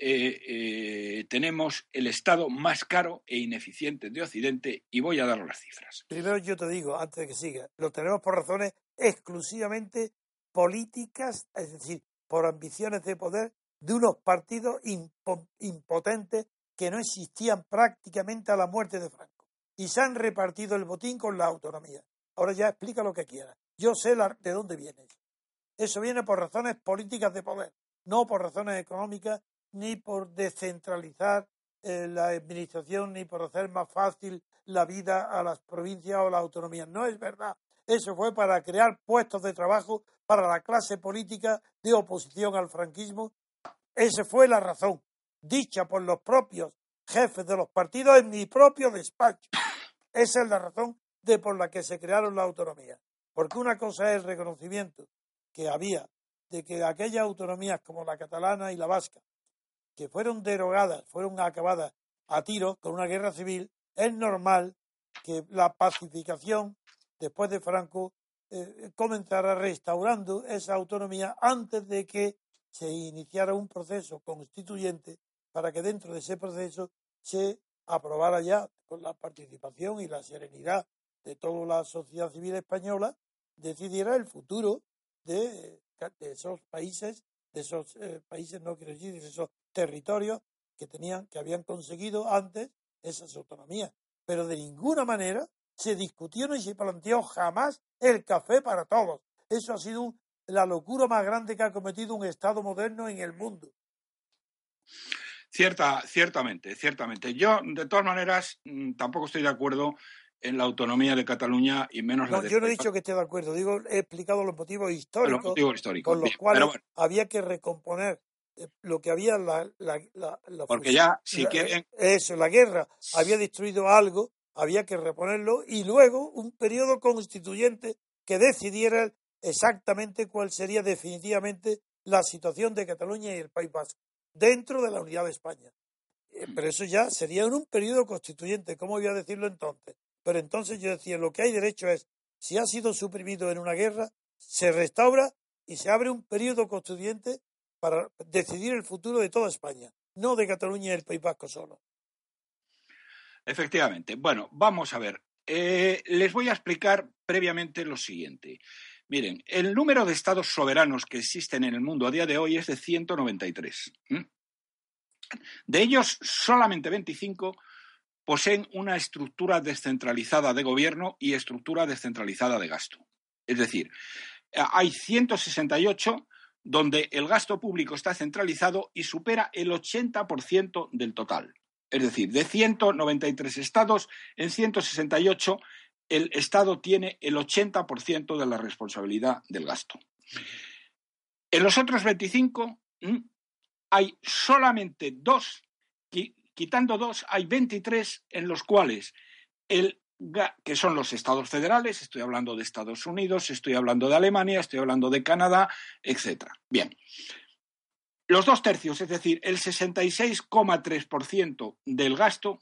eh, eh, tenemos el Estado más caro e ineficiente de Occidente y voy a dar las cifras. Primero yo te digo, antes de que siga, lo tenemos por razones exclusivamente políticas, es decir, por ambiciones de poder de unos partidos impotentes que no existían prácticamente a la muerte de Franco. Y se han repartido el botín con la autonomía. Ahora ya explica lo que quieras. Yo sé de dónde viene eso. viene por razones políticas de poder, no por razones económicas, ni por descentralizar eh, la administración, ni por hacer más fácil la vida a las provincias o las autonomías. No es verdad. Eso fue para crear puestos de trabajo para la clase política de oposición al franquismo. Esa fue la razón, dicha por los propios jefes de los partidos en mi propio despacho. Esa es la razón de por la que se crearon las autonomías. Porque una cosa es el reconocimiento que había de que aquellas autonomías como la catalana y la vasca, que fueron derogadas, fueron acabadas a tiros con una guerra civil, es normal que la pacificación después de Franco eh, comenzara restaurando esa autonomía antes de que se iniciara un proceso constituyente para que dentro de ese proceso se aprobara ya con la participación y la serenidad de toda la sociedad civil española decidiera el futuro de, esos países, de esos eh, países, no quiero decir, de esos territorios que tenían, que habían conseguido antes esas autonomías. Pero de ninguna manera se discutió ni se planteó jamás el café para todos. Eso ha sido la locura más grande que ha cometido un Estado moderno en el mundo. Cierta, ciertamente, ciertamente. Yo, de todas maneras, mm, tampoco estoy de acuerdo en la autonomía de Cataluña y menos la de Yo no he dicho que esté de acuerdo, digo, he explicado los motivos históricos, con los cuales había que recomponer lo que había la, la, porque ya si quieren eso la guerra había destruido algo había que reponerlo y luego un periodo constituyente que decidiera exactamente cuál sería definitivamente la situación de Cataluña y el País Vasco dentro de la unidad de España. Eh, pero eso ya sería en un periodo constituyente cómo voy a decirlo entonces pero entonces yo decía, lo que hay derecho es, si ha sido suprimido en una guerra, se restaura y se abre un periodo constituyente para decidir el futuro de toda España, no de Cataluña y el País Vasco solo. Efectivamente. Bueno, vamos a ver. Eh, les voy a explicar previamente lo siguiente. Miren, el número de estados soberanos que existen en el mundo a día de hoy es de 193. De ellos, solamente 25 poseen una estructura descentralizada de gobierno y estructura descentralizada de gasto. Es decir, hay 168 donde el gasto público está centralizado y supera el 80% del total. Es decir, de 193 estados, en 168 el Estado tiene el 80% de la responsabilidad del gasto. En los otros 25 hay solamente dos, quitando dos, hay 23 en los cuales el que son los estados federales, estoy hablando de Estados Unidos, estoy hablando de Alemania, estoy hablando de Canadá, etc. Bien. Los dos tercios, es decir, el 66,3% del gasto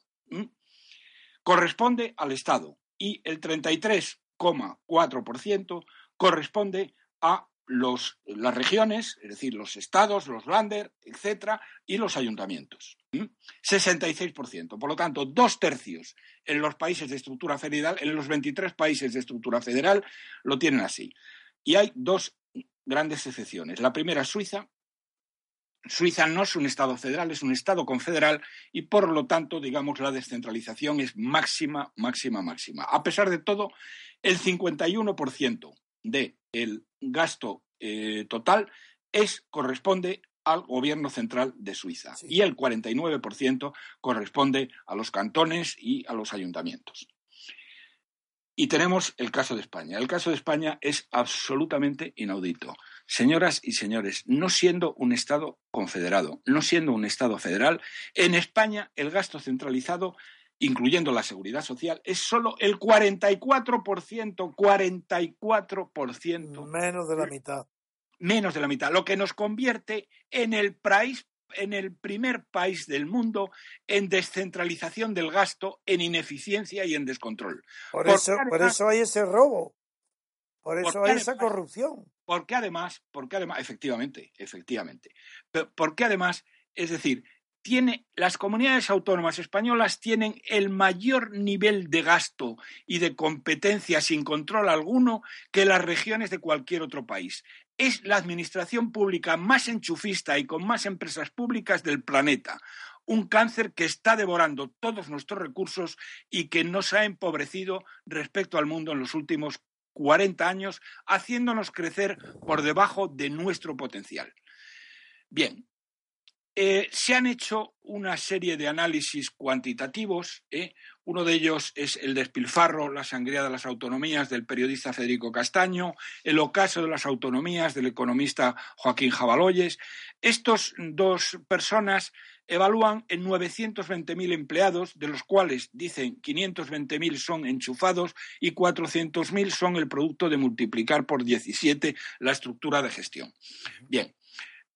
corresponde al Estado y el 33,4% corresponde a los, las regiones, es decir, los estados, los lander, etcétera, y los ayuntamientos. 66%. Por lo tanto, dos tercios en los países de estructura federal, en los 23 países de estructura federal, lo tienen así. Y hay dos grandes excepciones. La primera es Suiza. Suiza no es un Estado federal, es un Estado confederal y por lo tanto, digamos, la descentralización es máxima, máxima, máxima. A pesar de todo, el 51% del gasto eh, total es, corresponde al gobierno central de Suiza y el 49% corresponde a los cantones y a los ayuntamientos. Y tenemos el caso de España. El caso de España es absolutamente inaudito. Señoras y señores, no siendo un Estado confederado, no siendo un Estado federal, en España el gasto centralizado, incluyendo la seguridad social, es solo el 44%, 44%. Menos de la mitad menos de la mitad, lo que nos convierte en el país en el primer país del mundo en descentralización del gasto, en ineficiencia y en descontrol. Por, eso, por eso hay ese robo, por eso hay esa corrupción. Porque además, porque además, efectivamente, efectivamente, porque además, es decir, tiene, las comunidades autónomas españolas tienen el mayor nivel de gasto y de competencia sin control alguno que las regiones de cualquier otro país es la administración pública más enchufista y con más empresas públicas del planeta. Un cáncer que está devorando todos nuestros recursos y que nos ha empobrecido respecto al mundo en los últimos 40 años, haciéndonos crecer por debajo de nuestro potencial. Bien, eh, se han hecho una serie de análisis cuantitativos. ¿eh? Uno de ellos es el despilfarro, la sangría de las autonomías del periodista Federico Castaño, el ocaso de las autonomías del economista Joaquín Jabaloyes. Estos dos personas evalúan en 920.000 empleados, de los cuales dicen 520.000 son enchufados y 400.000 son el producto de multiplicar por 17 la estructura de gestión. Bien,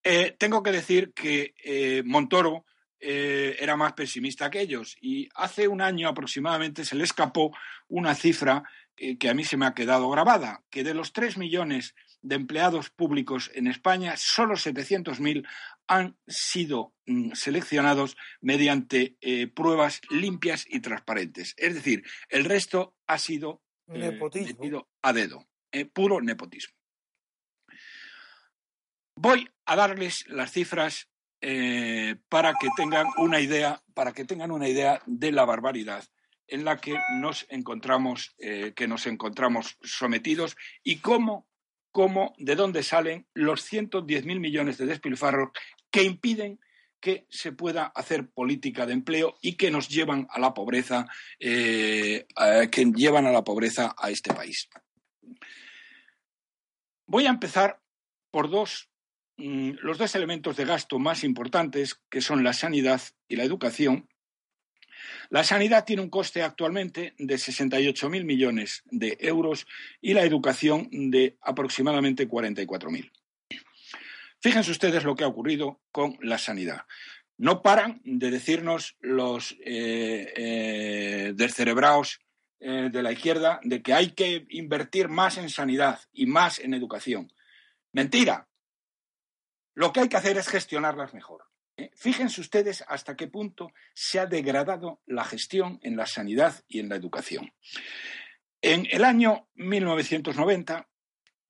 eh, tengo que decir que eh, Montoro eh, era más pesimista que ellos y hace un año aproximadamente se le escapó una cifra que a mí se me ha quedado grabada, que de los tres millones de empleados públicos en España, solo 700.000 han sido mm, seleccionados mediante pruebas limpias y transparentes. Es decir, el resto ha sido nepotismo. a dedo, puro nepotismo. Voy a darles las cifras eh, para que tengan una idea, para que tengan una idea de la barbaridad en la que nos encontramos, eh, que nos encontramos sometidos y cómo, cómo, de dónde salen los 110.000 millones de despilfarros que impiden que se pueda hacer política de empleo y que nos llevan a la pobreza, eh, que llevan a la pobreza a este país. Voy a empezar por dos los dos elementos de gasto más importantes, que son la sanidad y la educación, la sanidad tiene un coste actualmente de 68.000 millones de euros y la educación de aproximadamente 44.000. Fíjense ustedes lo que ha ocurrido con la sanidad. No paran de decirnos los eh, eh, descerebrados eh, de la izquierda de que hay que invertir más en sanidad y más en educación. Mentira, lo que hay que hacer es gestionarlas mejor. ¿eh? Fíjense ustedes hasta qué punto se ha degradado la gestión en la sanidad y en la educación. En el año 1990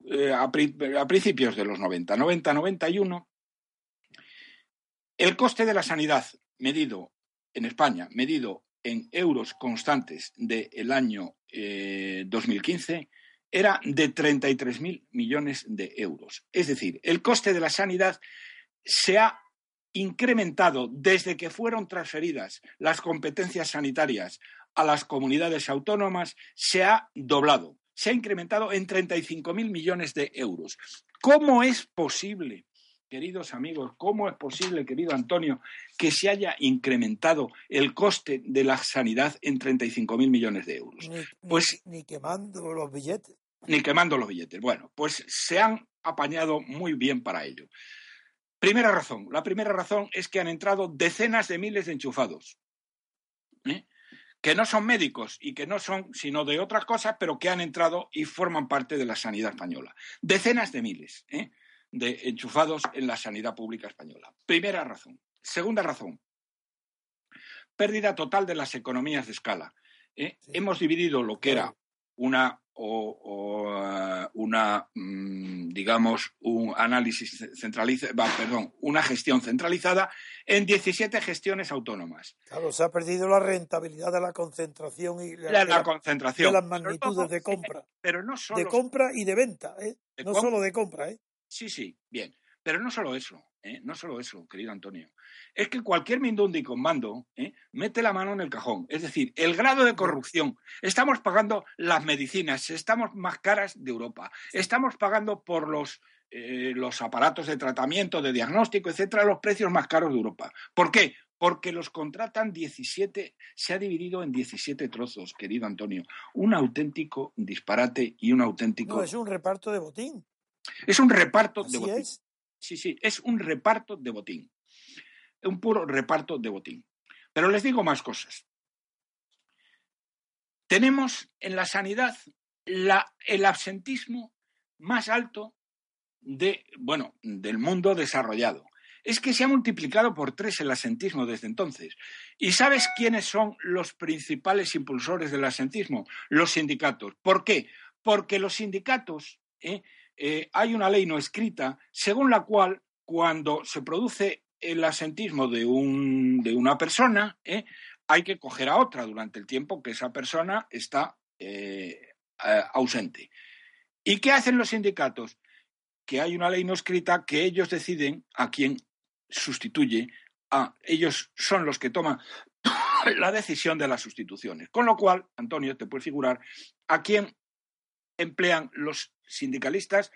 eh, a, principios de los 90, 90-91, el coste de la sanidad medido en España, medido en euros constantes del año 2015, eh, era de 33.000 millones de euros. Es decir, el coste de la sanidad se ha incrementado desde que fueron transferidas las competencias sanitarias a las comunidades autónomas, se ha doblado, se ha incrementado en 35.000 millones de euros. ¿Cómo es posible queridos amigos, ¿cómo es posible, querido Antonio, que se haya incrementado el coste de la sanidad en 35.000 millones de euros? pues, ni, quemando los billetes. Ni quemando los billetes. Bueno, pues se han apañado muy bien para ello. Primera razón. La primera razón es que han entrado decenas de miles de enchufados. ¿eh? que no son médicos y que no son sino de otras cosas, pero que han entrado y forman parte de la sanidad española. Decenas de miles. ¿eh? de enchufados en la sanidad pública española. Primera razón. Segunda razón. Pérdida total de las economías de escala. ¿eh? Hemos dividido lo que era una o, uh, una mm, digamos un análisis centralizado, perdón, una gestión centralizada en 17 gestiones autónomas. Claro, se ha perdido la rentabilidad de la concentración y la, concentración de las magnitudes de compra. Pero no solo de compra y de venta, ¿eh? no solo de compra, ¿eh? Sí, sí, bien. Pero no solo eso, ¿eh? no solo eso, querido Antonio. Es que cualquier Mindundi con mando ¿eh? mete la mano en el cajón. Es decir, el grado de corrupción. Estamos pagando las medicinas, estamos más caras de Europa. Estamos pagando por los, eh, los aparatos de tratamiento, de diagnóstico, etcétera, los precios más caros de Europa. ¿Por qué? Porque los contratan 17, se ha dividido en 17 trozos, querido Antonio. Un auténtico disparate y un auténtico. No, es un reparto de botín. Es un reparto de botín. Sí, sí, es un reparto de botín. Un puro reparto de botín. Pero les digo más cosas. Tenemos en la sanidad el absentismo más alto de, bueno, del mundo desarrollado. Es que se ha multiplicado por tres el asentismo desde entonces. ¿Y sabes quiénes son los principales impulsores del asentismo? Los sindicatos. ¿Por qué? Porque los sindicatos ¿eh? Eh, hay una ley no escrita según la cual cuando se produce el asentismo de, un, de una persona, ¿eh? hay que coger a otra durante el tiempo que esa persona está eh, ausente. ¿Y qué hacen los sindicatos? Que hay una ley no escrita que ellos deciden a quién sustituye a ellos son los que toman la decisión de las sustituciones. Con lo cual, Antonio, te puedes figurar a quién emplean los sindicalistas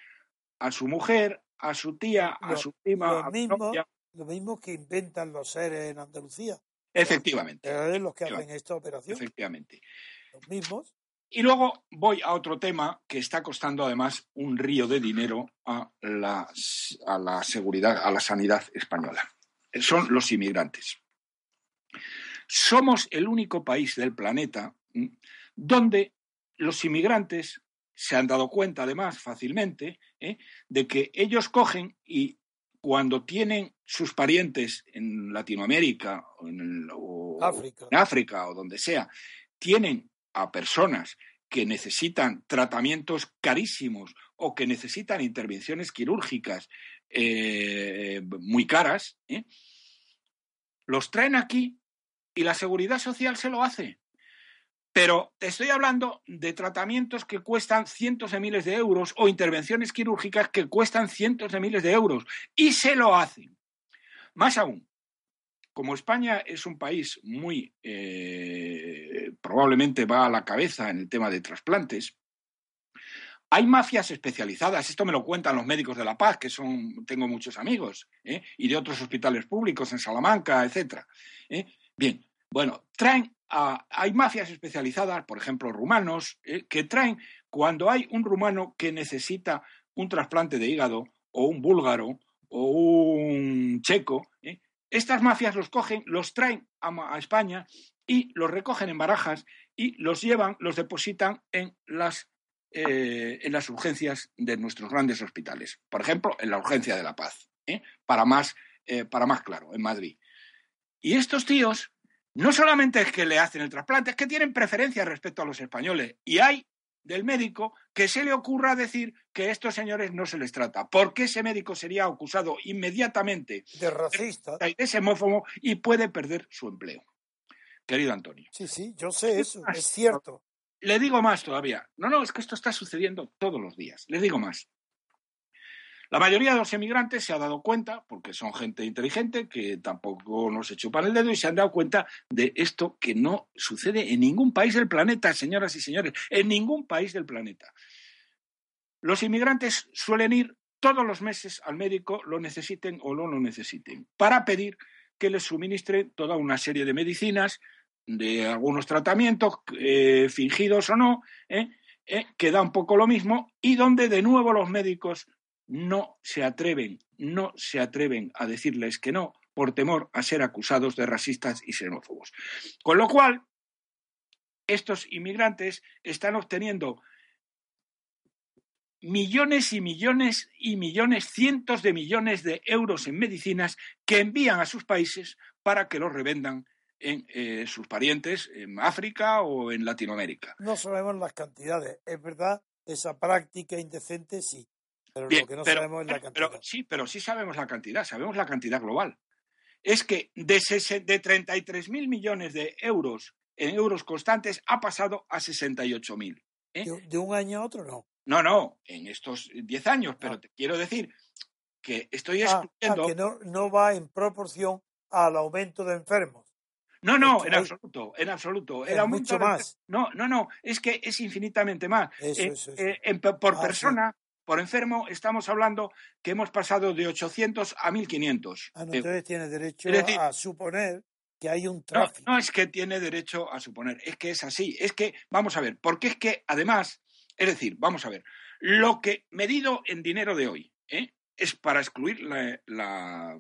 a su mujer, a su tía, a su prima, lo mismo, Lo mismo que inventan los seres en Andalucía. Efectivamente. Es los que hacen esta operación. Efectivamente. Los mismos. Y luego voy a otro tema que está costando además un río de dinero a la, a la seguridad, a la sanidad española. Son los inmigrantes. Somos el único país del planeta donde los inmigrantes se han dado cuenta además fácilmente ¿eh? de que ellos cogen y cuando tienen sus parientes en Latinoamérica o en, África. o donde sea, tienen a personas que necesitan tratamientos carísimos o que necesitan intervenciones quirúrgicas eh, muy caras, ¿eh? los traen aquí y la seguridad social se lo hace. Pero te estoy hablando de tratamientos que cuestan cientos de miles de euros o intervenciones quirúrgicas que cuestan cientos de miles de euros y se lo hacen. Más aún, como España es un país muy, eh, probablemente va a la cabeza en el tema de trasplantes, hay mafias especializadas, esto me lo cuentan los médicos de La Paz, que son, tengo muchos amigos, ¿eh? y de otros hospitales públicos en Salamanca, etc. ¿eh? Bien, bueno, traen hay mafias especializadas, por ejemplo, rumanos, eh, que traen cuando hay un rumano que necesita un trasplante de hígado o un búlgaro o un checo, eh, estas mafias los cogen, los traen a, España y los recogen en barajas y los llevan, los depositan en las, eh, en las urgencias de nuestros grandes hospitales. Por ejemplo, en la urgencia de la paz, para, más, para más claro, en Madrid. Y estos tíos no solamente es que le hacen el trasplante, es que tienen preferencia respecto a los españoles. Y hay del médico que se le ocurra decir que a estos señores no se les trata, porque ese médico sería acusado inmediatamente de racista, de semófobo y puede perder su empleo. Querido Antonio. Sí, sí, yo sé eso, es cierto. Le digo más todavía. No, no, es que esto está sucediendo todos los días. Le digo más. La mayoría de los emigrantes se ha dado cuenta, porque son gente inteligente, que tampoco nos chupan el dedo y se han dado cuenta de esto que no sucede en ningún país del planeta, señoras y señores, en ningún país del planeta. Los inmigrantes suelen ir todos los meses al médico, lo necesiten o no lo necesiten, para pedir que les suministre toda una serie de medicinas, de algunos tratamientos, eh, fingidos o no, eh, eh, que da un poco lo mismo, y donde de nuevo los médicos no se atreven, no se atreven a decirles que no por temor a ser acusados de racistas y xenófobos. Con lo cual, estos inmigrantes están obteniendo millones y millones y millones, cientos de millones de euros en medicinas que envían a sus países para que los revendan en eh, sus parientes en África o en Latinoamérica. No sabemos las cantidades. Es verdad, esa práctica indecente sí, pero lo que no sabemos es la cantidad. sí, pero sí sabemos la cantidad, sabemos la cantidad global. Es que de, de 33 mil millones de euros en euros constantes ha pasado a 68 mil. ¿eh? De, un año a otro no. No, no, en estos 10 años, pero ah. te quiero decir que estoy ah, ah, excluyendo. que no, no va en proporción al aumento de enfermos. No, no, en absoluto, en absoluto. Era mucho más. No, no, no, es que es infinitamente más. Eh, eh, por persona, por enfermo, estamos hablando que hemos pasado de 800 a 1500. Ah, no, entonces tiene derecho a suponer que hay un tráfico. No, no es que tiene derecho a suponer, es que es así. Es que, vamos a ver, porque es que además, es decir, vamos a ver, lo que medido en dinero de hoy ¿eh? es para excluir la, la,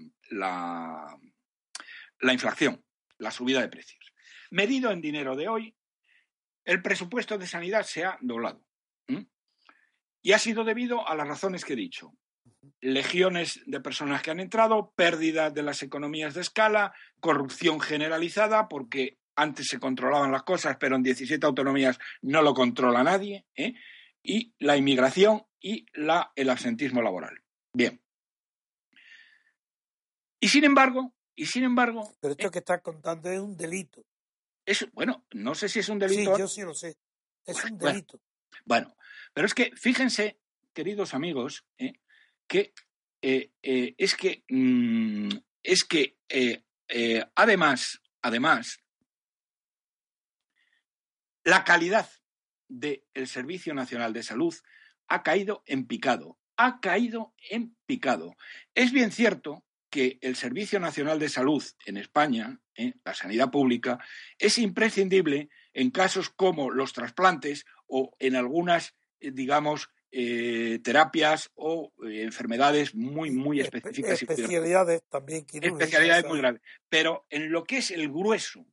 la inflación la subida de precios. Medido en dinero de hoy, el presupuesto de sanidad se ha doblado. Y ha sido debido a las razones que he dicho. Legiones de personas que han entrado, pérdida de las economías de escala, corrupción generalizada, porque antes se controlaban las cosas, pero en 17 autonomías no lo controla nadie, ¿eh? y la inmigración y la, el absentismo laboral. Bien. Y sin embargo, y sin embargo. Pero esto eh que estás contando es un delito. Es, bueno, no sé si es un delito. Sí, yo sí lo sé. Es un delito. Bueno, pero es que fíjense, queridos amigos, eh, que eh, es que mm, es que además, además, la calidad del Servicio Nacional de Salud ha caído en picado. Ha caído en picado. Es bien cierto que el Servicio Nacional de Salud en España, ¿eh? la sanidad pública, es imprescindible en casos como los trasplantes o en algunas, eh, digamos, eh, terapias o enfermedades muy, muy específicas. Especialidades también Especialidades muy graves. Pero en lo que es el grueso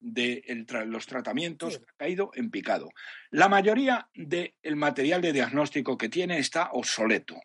de los tratamientos ha caído en picado. La mayoría del material de diagnóstico que tiene está obsoleto.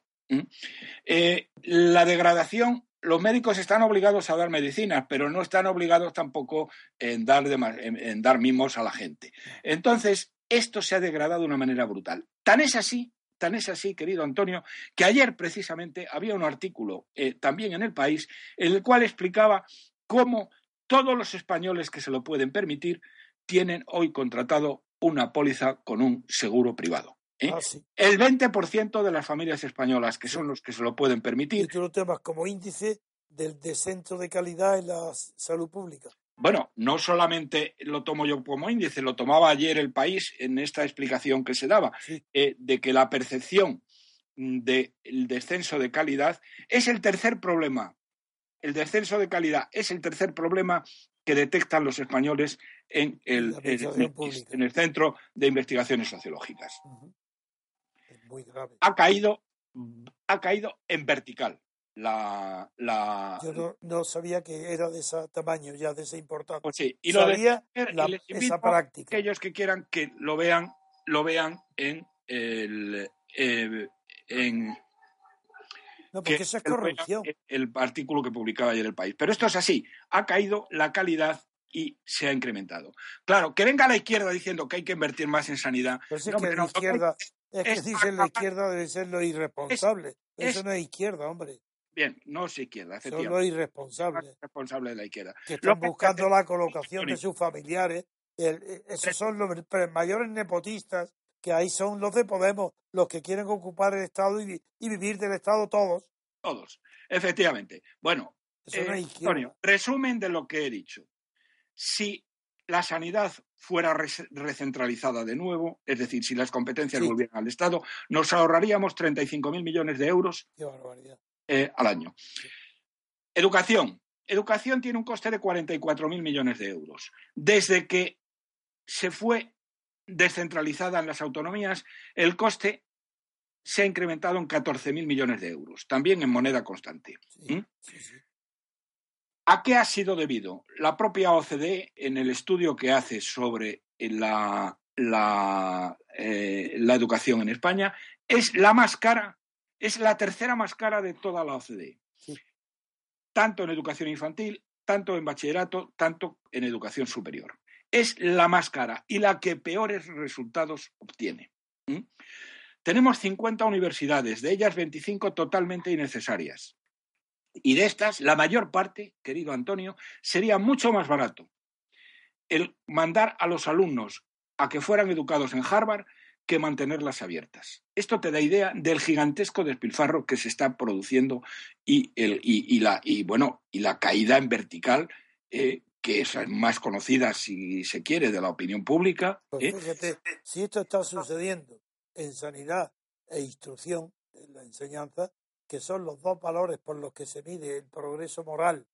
la degradación los médicos están obligados a dar medicinas, pero no están obligados tampoco en dar, en, dar mimos a la gente. Entonces, esto se ha degradado de una manera brutal. Tan es así, tan es así, querido Antonio, que ayer precisamente había un artículo eh, también en el país en el cual explicaba cómo todos los españoles que se lo pueden permitir tienen hoy contratado una póliza con un seguro privado. ¿eh? Ah, el 20% de las familias españolas, que son los que se lo pueden permitir. Y tú lo tomas como índice del descenso de calidad en la salud pública. Bueno, no solamente lo tomo yo como índice, lo tomaba ayer el país en esta explicación que se daba, eh, de que la percepción del descenso de calidad es el tercer problema. El descenso de calidad es el tercer problema que detectan los españoles en el, en, el Centro de Investigaciones Sociológicas. Ha caído, ha caído en vertical. La, la... Yo no, sabía que era de ese tamaño, ya de esa importancia. Pues sí, y lo sabía esa práctica. aquellos que quieran que lo vean, lo vean en el eh, en no, porque esa es corrupción. El, artículo que publicaba ayer el país. Pero esto es así. Ha caído la calidad y se ha incrementado. Claro, que venga la izquierda diciendo que hay que invertir más en sanidad. Pero es que la izquierda, es que dicen la izquierda debe ser lo irresponsable. Eso no es izquierda, hombre. Bien, no es izquierda. Son los irresponsables. Responsable de la izquierda. Que están buscando la colocación de sus familiares. E, esos son los mayores nepotistas que ahí son los de Podemos, los que quieren ocupar el Estado y, vivir del Estado todos. Todos, efectivamente. Bueno, eh, Antonio, resumen de lo que he dicho. Si la sanidad fuera recentralizada de nuevo, es decir, si las competencias volvieran al Estado, nos ahorraríamos 35.000 millones de euros eh, al año. Educación. Educación tiene un coste de 44.000 millones de euros. Desde que se fue descentralizada en las autonomías, el coste se ha incrementado en 14.000 millones de euros, también en moneda constante. ¿Mm? ¿A qué ha sido debido? La propia OCDE, en el estudio que hace sobre la, la, eh, la educación en España, es la más cara, es la tercera más cara de toda la OCDE. Tanto en educación infantil, tanto en bachillerato, tanto en educación superior es la más cara y la que peores resultados obtiene. Tenemos 50 universidades, de ellas 25 totalmente innecesarias. Y de estas, la mayor parte, querido Antonio, sería mucho más barato el mandar a los alumnos a que fueran educados en Harvard que mantenerlas abiertas. Esto te da idea del gigantesco despilfarro que se está produciendo y, el, y, la, y, bueno, y la caída en vertical eh, que es más conocida, si se quiere, de la opinión pública. Pues ¿eh? fíjate, si esto está sucediendo en sanidad e instrucción, en la enseñanza, que son los dos valores por los que se mide el progreso moral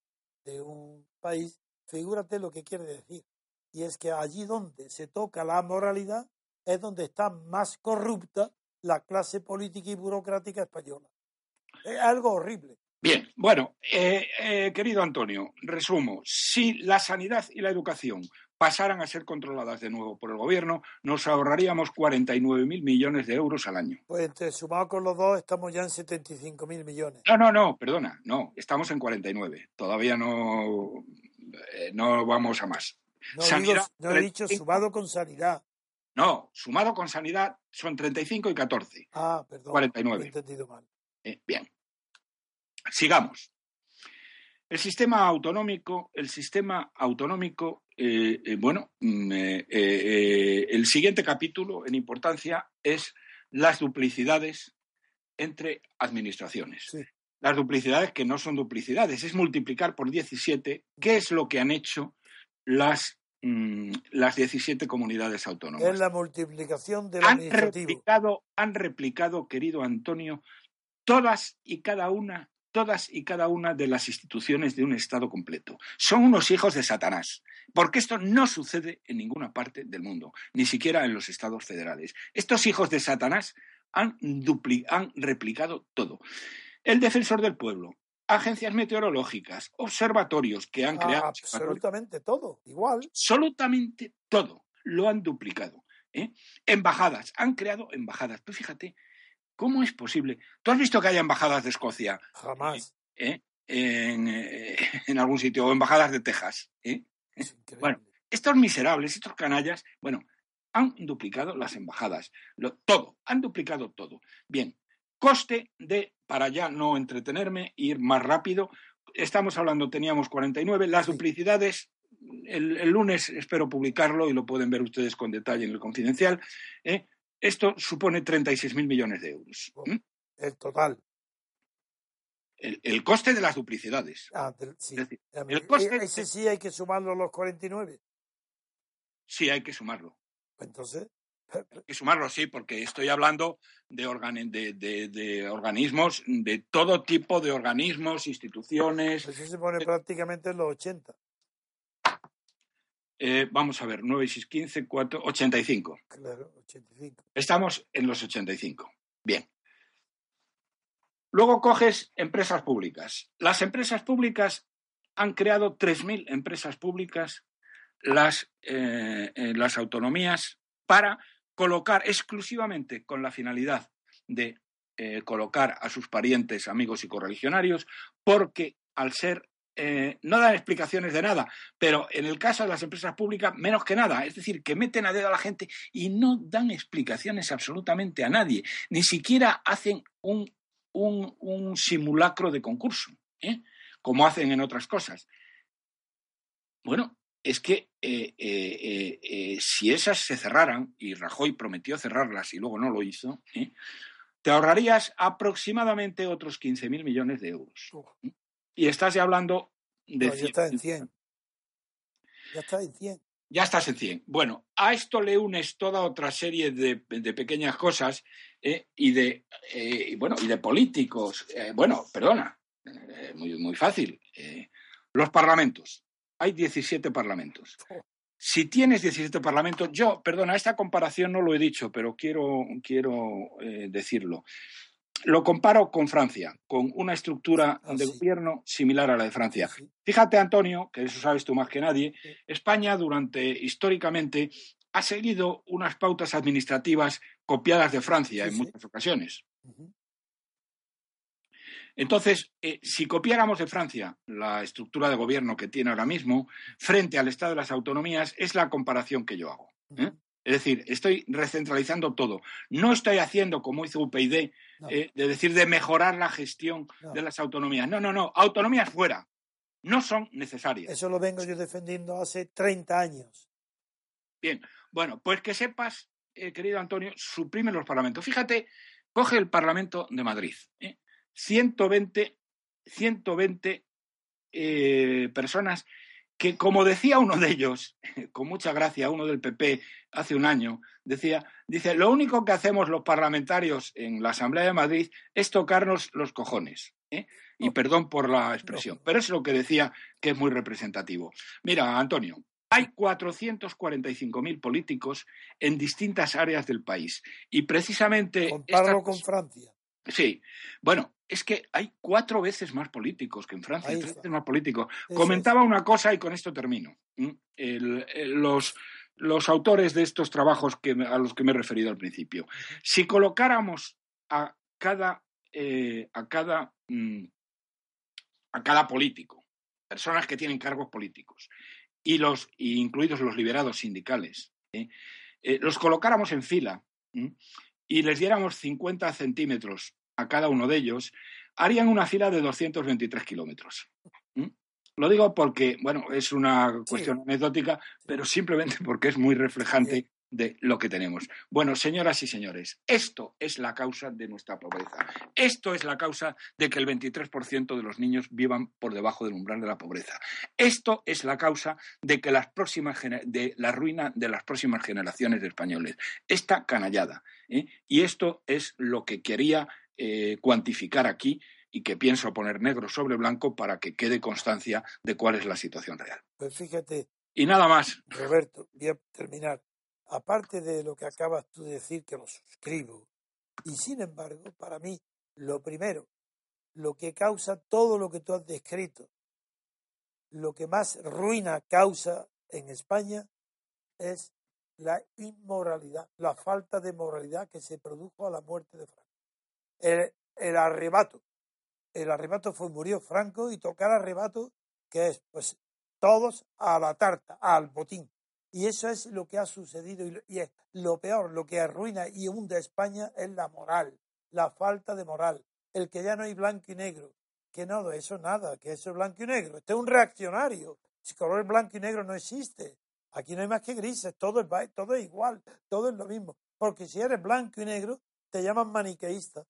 de un país, figúrate lo que quiere decir. Y es que allí donde se toca la moralidad es donde está más corrupta la clase política y burocrática española. Es algo horrible. Bien, bueno, eh, eh, querido Antonio, resumo. Si la sanidad y la educación pasaran a ser controladas de nuevo por el gobierno, nos ahorraríamos 49.000 millones de euros al año. Pues entre sumado con los dos estamos ya en 75.000 millones. No, no, no, perdona, no, estamos en 49. Todavía no, eh, no vamos a más. No, no he dicho sumado con sanidad. No, sumado con sanidad son 35 y 14. Ah, perdón. 49. he entendido mal. bien. Sigamos. El sistema autonómico, el sistema autonómico, eh, eh, bueno, mm, eh, el siguiente capítulo en importancia es las duplicidades entre administraciones. Las duplicidades que no son duplicidades, es multiplicar por 17, ¿qué es lo que han hecho las, mm, las 17 comunidades autónomas? Es la multiplicación de han replicado, han replicado, querido Antonio, todas y cada una todas y cada una de las instituciones de un Estado completo. Son unos hijos de Satanás, porque esto no sucede en ninguna parte del mundo, ni siquiera en los Estados federales. Estos hijos de Satanás han, han replicado todo. El defensor del pueblo, agencias meteorológicas, observatorios que han creado. Absolutamente todo, igual. Absolutamente todo lo han duplicado. ¿eh? Embajadas, han creado embajadas. Tú fíjate, ¿Cómo es posible? ¿Tú has visto que haya embajadas de Escocia? Jamás. ¿Eh? eh en, algún sitio, o embajadas de Texas. ¿eh? Bueno, estos miserables, estos canallas, bueno, han duplicado las embajadas. todo, han duplicado todo. Bien, coste de, para ya no entretenerme, ir más rápido, estamos hablando, teníamos 49, las duplicidades, el, el, lunes espero publicarlo y lo pueden ver ustedes con detalle en el confidencial, ¿eh? Esto supone 36.000 millones de euros. El total. El, coste de las duplicidades. Ah, sí. el coste ese sí hay que sumarlo a los 49. Sí, hay que sumarlo. Entonces. Hay que sumarlo, sí, porque estoy hablando de, de, organismos, de todo tipo de organismos, instituciones. Eso se pone prácticamente en los 80. Eh, vamos a ver, 9 y 6, 15, 4, 85. Claro, 85. Estamos en los 85. Bien. Luego coges empresas públicas. Las empresas públicas han creado 3.000 empresas públicas, las, eh, las autonomías, para colocar exclusivamente con la finalidad de eh, colocar a sus parientes, amigos y correligionarios, porque al ser eh, no dan explicaciones de nada, pero en el caso de las empresas públicas, menos que nada. Es decir, que meten a dedo a la gente y no dan explicaciones absolutamente a nadie. Ni siquiera hacen un, simulacro de concurso, ¿eh? como hacen en otras cosas. Bueno, es que eh, si esas se cerraran, y Rajoy prometió cerrarlas y luego no lo hizo, te ahorrarías aproximadamente otros 15.000 millones de euros. Y estás ya hablando de... ya está en 100. Ya está en 100. Ya estás en 100. Bueno, a esto le unes toda otra serie de, pequeñas cosas eh, y, de, eh, bueno, y de políticos. Eh, bueno, perdona, muy, muy fácil. los parlamentos. Hay 17 parlamentos. Si tienes 17 parlamentos, yo, perdona, esta comparación no lo he dicho, pero quiero, quiero decirlo. Lo comparo con Francia, con una estructura ah, de gobierno similar a la de Francia. Fíjate, Antonio, que eso sabes tú más que nadie, España durante históricamente ha seguido unas pautas administrativas copiadas de Francia en muchas ocasiones. Entonces, eh, si copiáramos de Francia la estructura de gobierno que tiene ahora mismo frente al Estado de las autonomías, es la comparación que yo hago. ¿eh? Es decir, estoy recentralizando todo. No estoy haciendo, como hizo UPyD, eh, de decir de mejorar la gestión de las autonomías. No, no, no. Autonomías fuera. No son necesarias. Eso lo vengo yo defendiendo hace 30 años. Bien. Bueno, pues que sepas, eh, querido Antonio, suprime los parlamentos. Fíjate, coge el Parlamento de Madrid. 120, 120 eh, personas que, como decía uno de ellos, con mucha gracia, uno del PP hace un año, decía, dice, lo único que hacemos los parlamentarios en la Asamblea de Madrid es tocarnos los cojones. ¿eh? Y perdón por la expresión, pero es lo que decía que es muy representativo. Mira, Antonio, hay 445.000 políticos en distintas áreas del país. Y precisamente... Compararlo con Francia. Sí, bueno, es que hay cuatro veces más políticos que en Francia, tres veces más políticos. Comentaba una cosa y con esto termino. los, los autores de estos trabajos que, a los que me he referido al principio. Si colocáramos a cada, eh, a cada, mm, a cada político, personas que tienen cargos políticos, y los, incluidos los liberados sindicales, ¿eh? Eh, los colocáramos en fila y les diéramos 50 centímetros a cada uno de ellos, harían una fila de 223 kilómetros. Lo digo porque, bueno, es una cuestión anecdótica, pero simplemente porque es muy reflejante de lo que tenemos. Bueno, señoras y señores, esto es la causa de nuestra pobreza. Esto es la causa de que el 23% de los niños vivan por debajo del umbral de la pobreza. Esto es la causa de que las próximas de la ruina de las próximas generaciones de españoles. Esta canallada. ¿eh? Y esto es lo que quería eh, cuantificar aquí y que pienso poner negro sobre blanco para que quede constancia de cuál es la situación real. Pues fíjate. Y nada más. Roberto, voy a terminar. Aparte de lo que acabas tú de decir, que lo suscribo, y sin embargo, para mí, lo primero, lo que causa todo lo que tú has descrito, lo que más ruina causa en España es la inmoralidad, la falta de moralidad que se produjo a la muerte de Franco. El, el arrebato el arrebato fue, murió Franco y tocar arrebato, que es, pues, todos a la tarta, al botín. Y eso es lo que ha sucedido y, es lo peor, lo que arruina y hunde a España es la moral, la falta de moral, el que ya no hay blanco y negro, que no, eso nada, que eso es blanco y negro, este es un reaccionario, si color blanco y negro no existe, aquí no hay más que grises, todo es, todo es igual, todo es lo mismo, porque si eres blanco y negro, te llaman maniqueísta,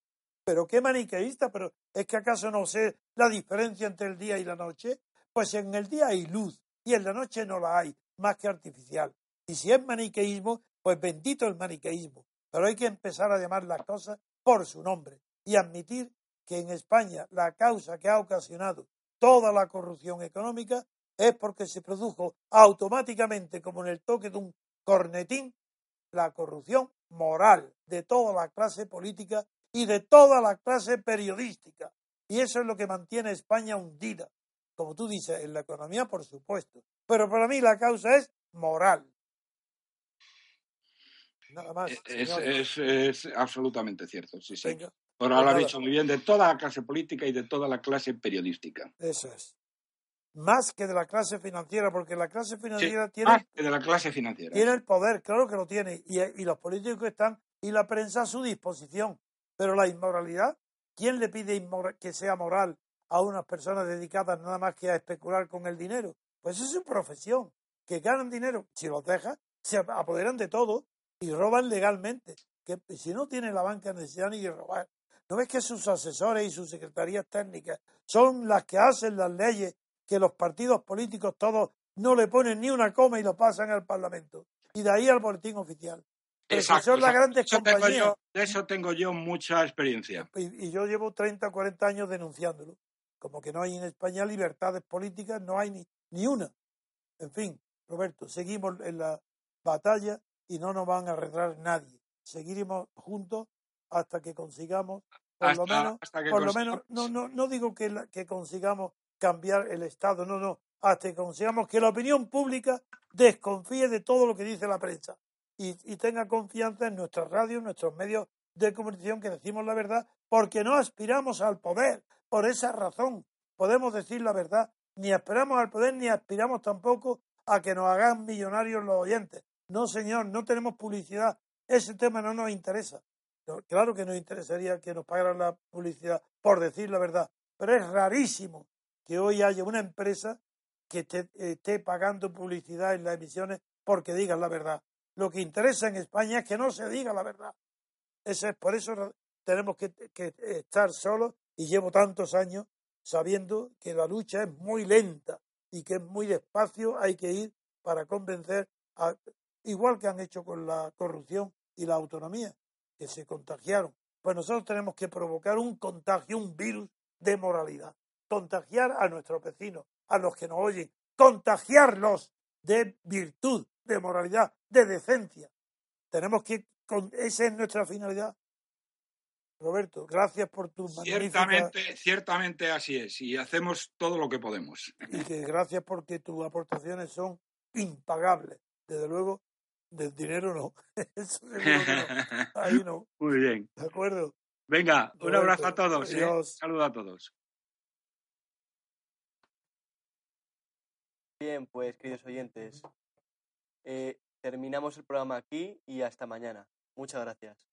pero qué maniqueísta, pero es que acaso no sé la diferencia entre el día y la noche. Pues en el día hay luz y en la noche no la hay, más que artificial. Y si es maniqueísmo, pues bendito el maniqueísmo. Pero hay que empezar a llamar las cosas por su nombre y admitir que en España la causa que ha ocasionado toda la corrupción económica es porque se produjo automáticamente, como en el toque de un cornetín, la corrupción moral de toda la clase política y de toda la clase periodística. Y eso es lo que mantiene a España hundida. Como tú dices, en la economía, por supuesto. Pero para mí la causa es moral. Nada más. Es, absolutamente cierto, sí, sí. Pero pues lo has dicho muy bien, de toda la clase política y de toda la clase periodística. Eso es. más que de la clase financiera, porque la clase financiera tiene, más que de la clase financiera. tiene el poder, claro que lo tiene, y, y los políticos están y la prensa a su disposición. Pero la inmoralidad, ¿quién le pide que sea moral a unas personas dedicadas nada más que a especular con el dinero? Pues es su profesión, que ganan dinero, si los dejas, se apoderan de todo y roban legalmente. Que si no tiene la banca necesidad ni de robar. ¿No ves que sus asesores y sus secretarías técnicas son las que hacen las leyes que los partidos políticos todos no le ponen ni una coma y lo pasan al Parlamento? Y de ahí al boletín oficial. Exacto, son las exacto. grandes Eso tengo compañías. yo- de eso tengo yo mucha experiencia. Y, y yo llevo 30 o 40 años denunciándolo. Como que no hay en España libertades políticas, no hay ni, ni una. En fin, Roberto, seguimos en la batalla y no nos van a arreglar nadie. Seguiremos juntos hasta que consigamos, por lo menos, hasta que por lo menos, no, no, no digo que, la- que consigamos cambiar el Estado, no, no, hasta que consigamos que la opinión pública desconfíe de todo lo que dice la prensa y, y tenga confianza en nuestras radios, nuestros medios de comunicación que decimos la verdad, porque no aspiramos al poder. Por esa razón podemos decir la verdad, ni aspiramos al poder, ni aspiramos tampoco a que nos hagan millonarios los oyentes. No, señor, no tenemos publicidad. Ese tema no nos interesa. Claro que nos interesaría que nos pagaran la publicidad por decir la verdad, pero es rarísimo que hoy haya una empresa que esté, esté pagando publicidad en las emisiones porque digan la verdad. Lo que interesa en España es que no se diga la verdad. Ese es por eso tenemos que estar solos y llevo tantos años sabiendo que la lucha es muy lenta y que es muy despacio hay que ir para convencer, a- igual que han hecho con la corrupción y la autonomía, que se contagiaron. Pues nosotros tenemos que provocar un contagio, un virus de moralidad, contagiar a nuestros vecinos, a los que nos oyen, contagiarlos de virtud, de moralidad, de decencia. Tenemos que, esa es nuestra finalidad. Roberto, gracias por tu magnífica Ciertamente, ciertamente así es. Y hacemos todo lo que podemos. y que gracias porque tus aportaciones son impagables. Desde luego, del dinero no. Eso seguro que no. Ahí no. Muy bien. ¿De acuerdo? Venga, un abrazo a todos. ¿eh? adiós. Saludo a todos. Bien, pues queridos oyentes, eh, terminamos el programa aquí y hasta mañana. Muchas gracias.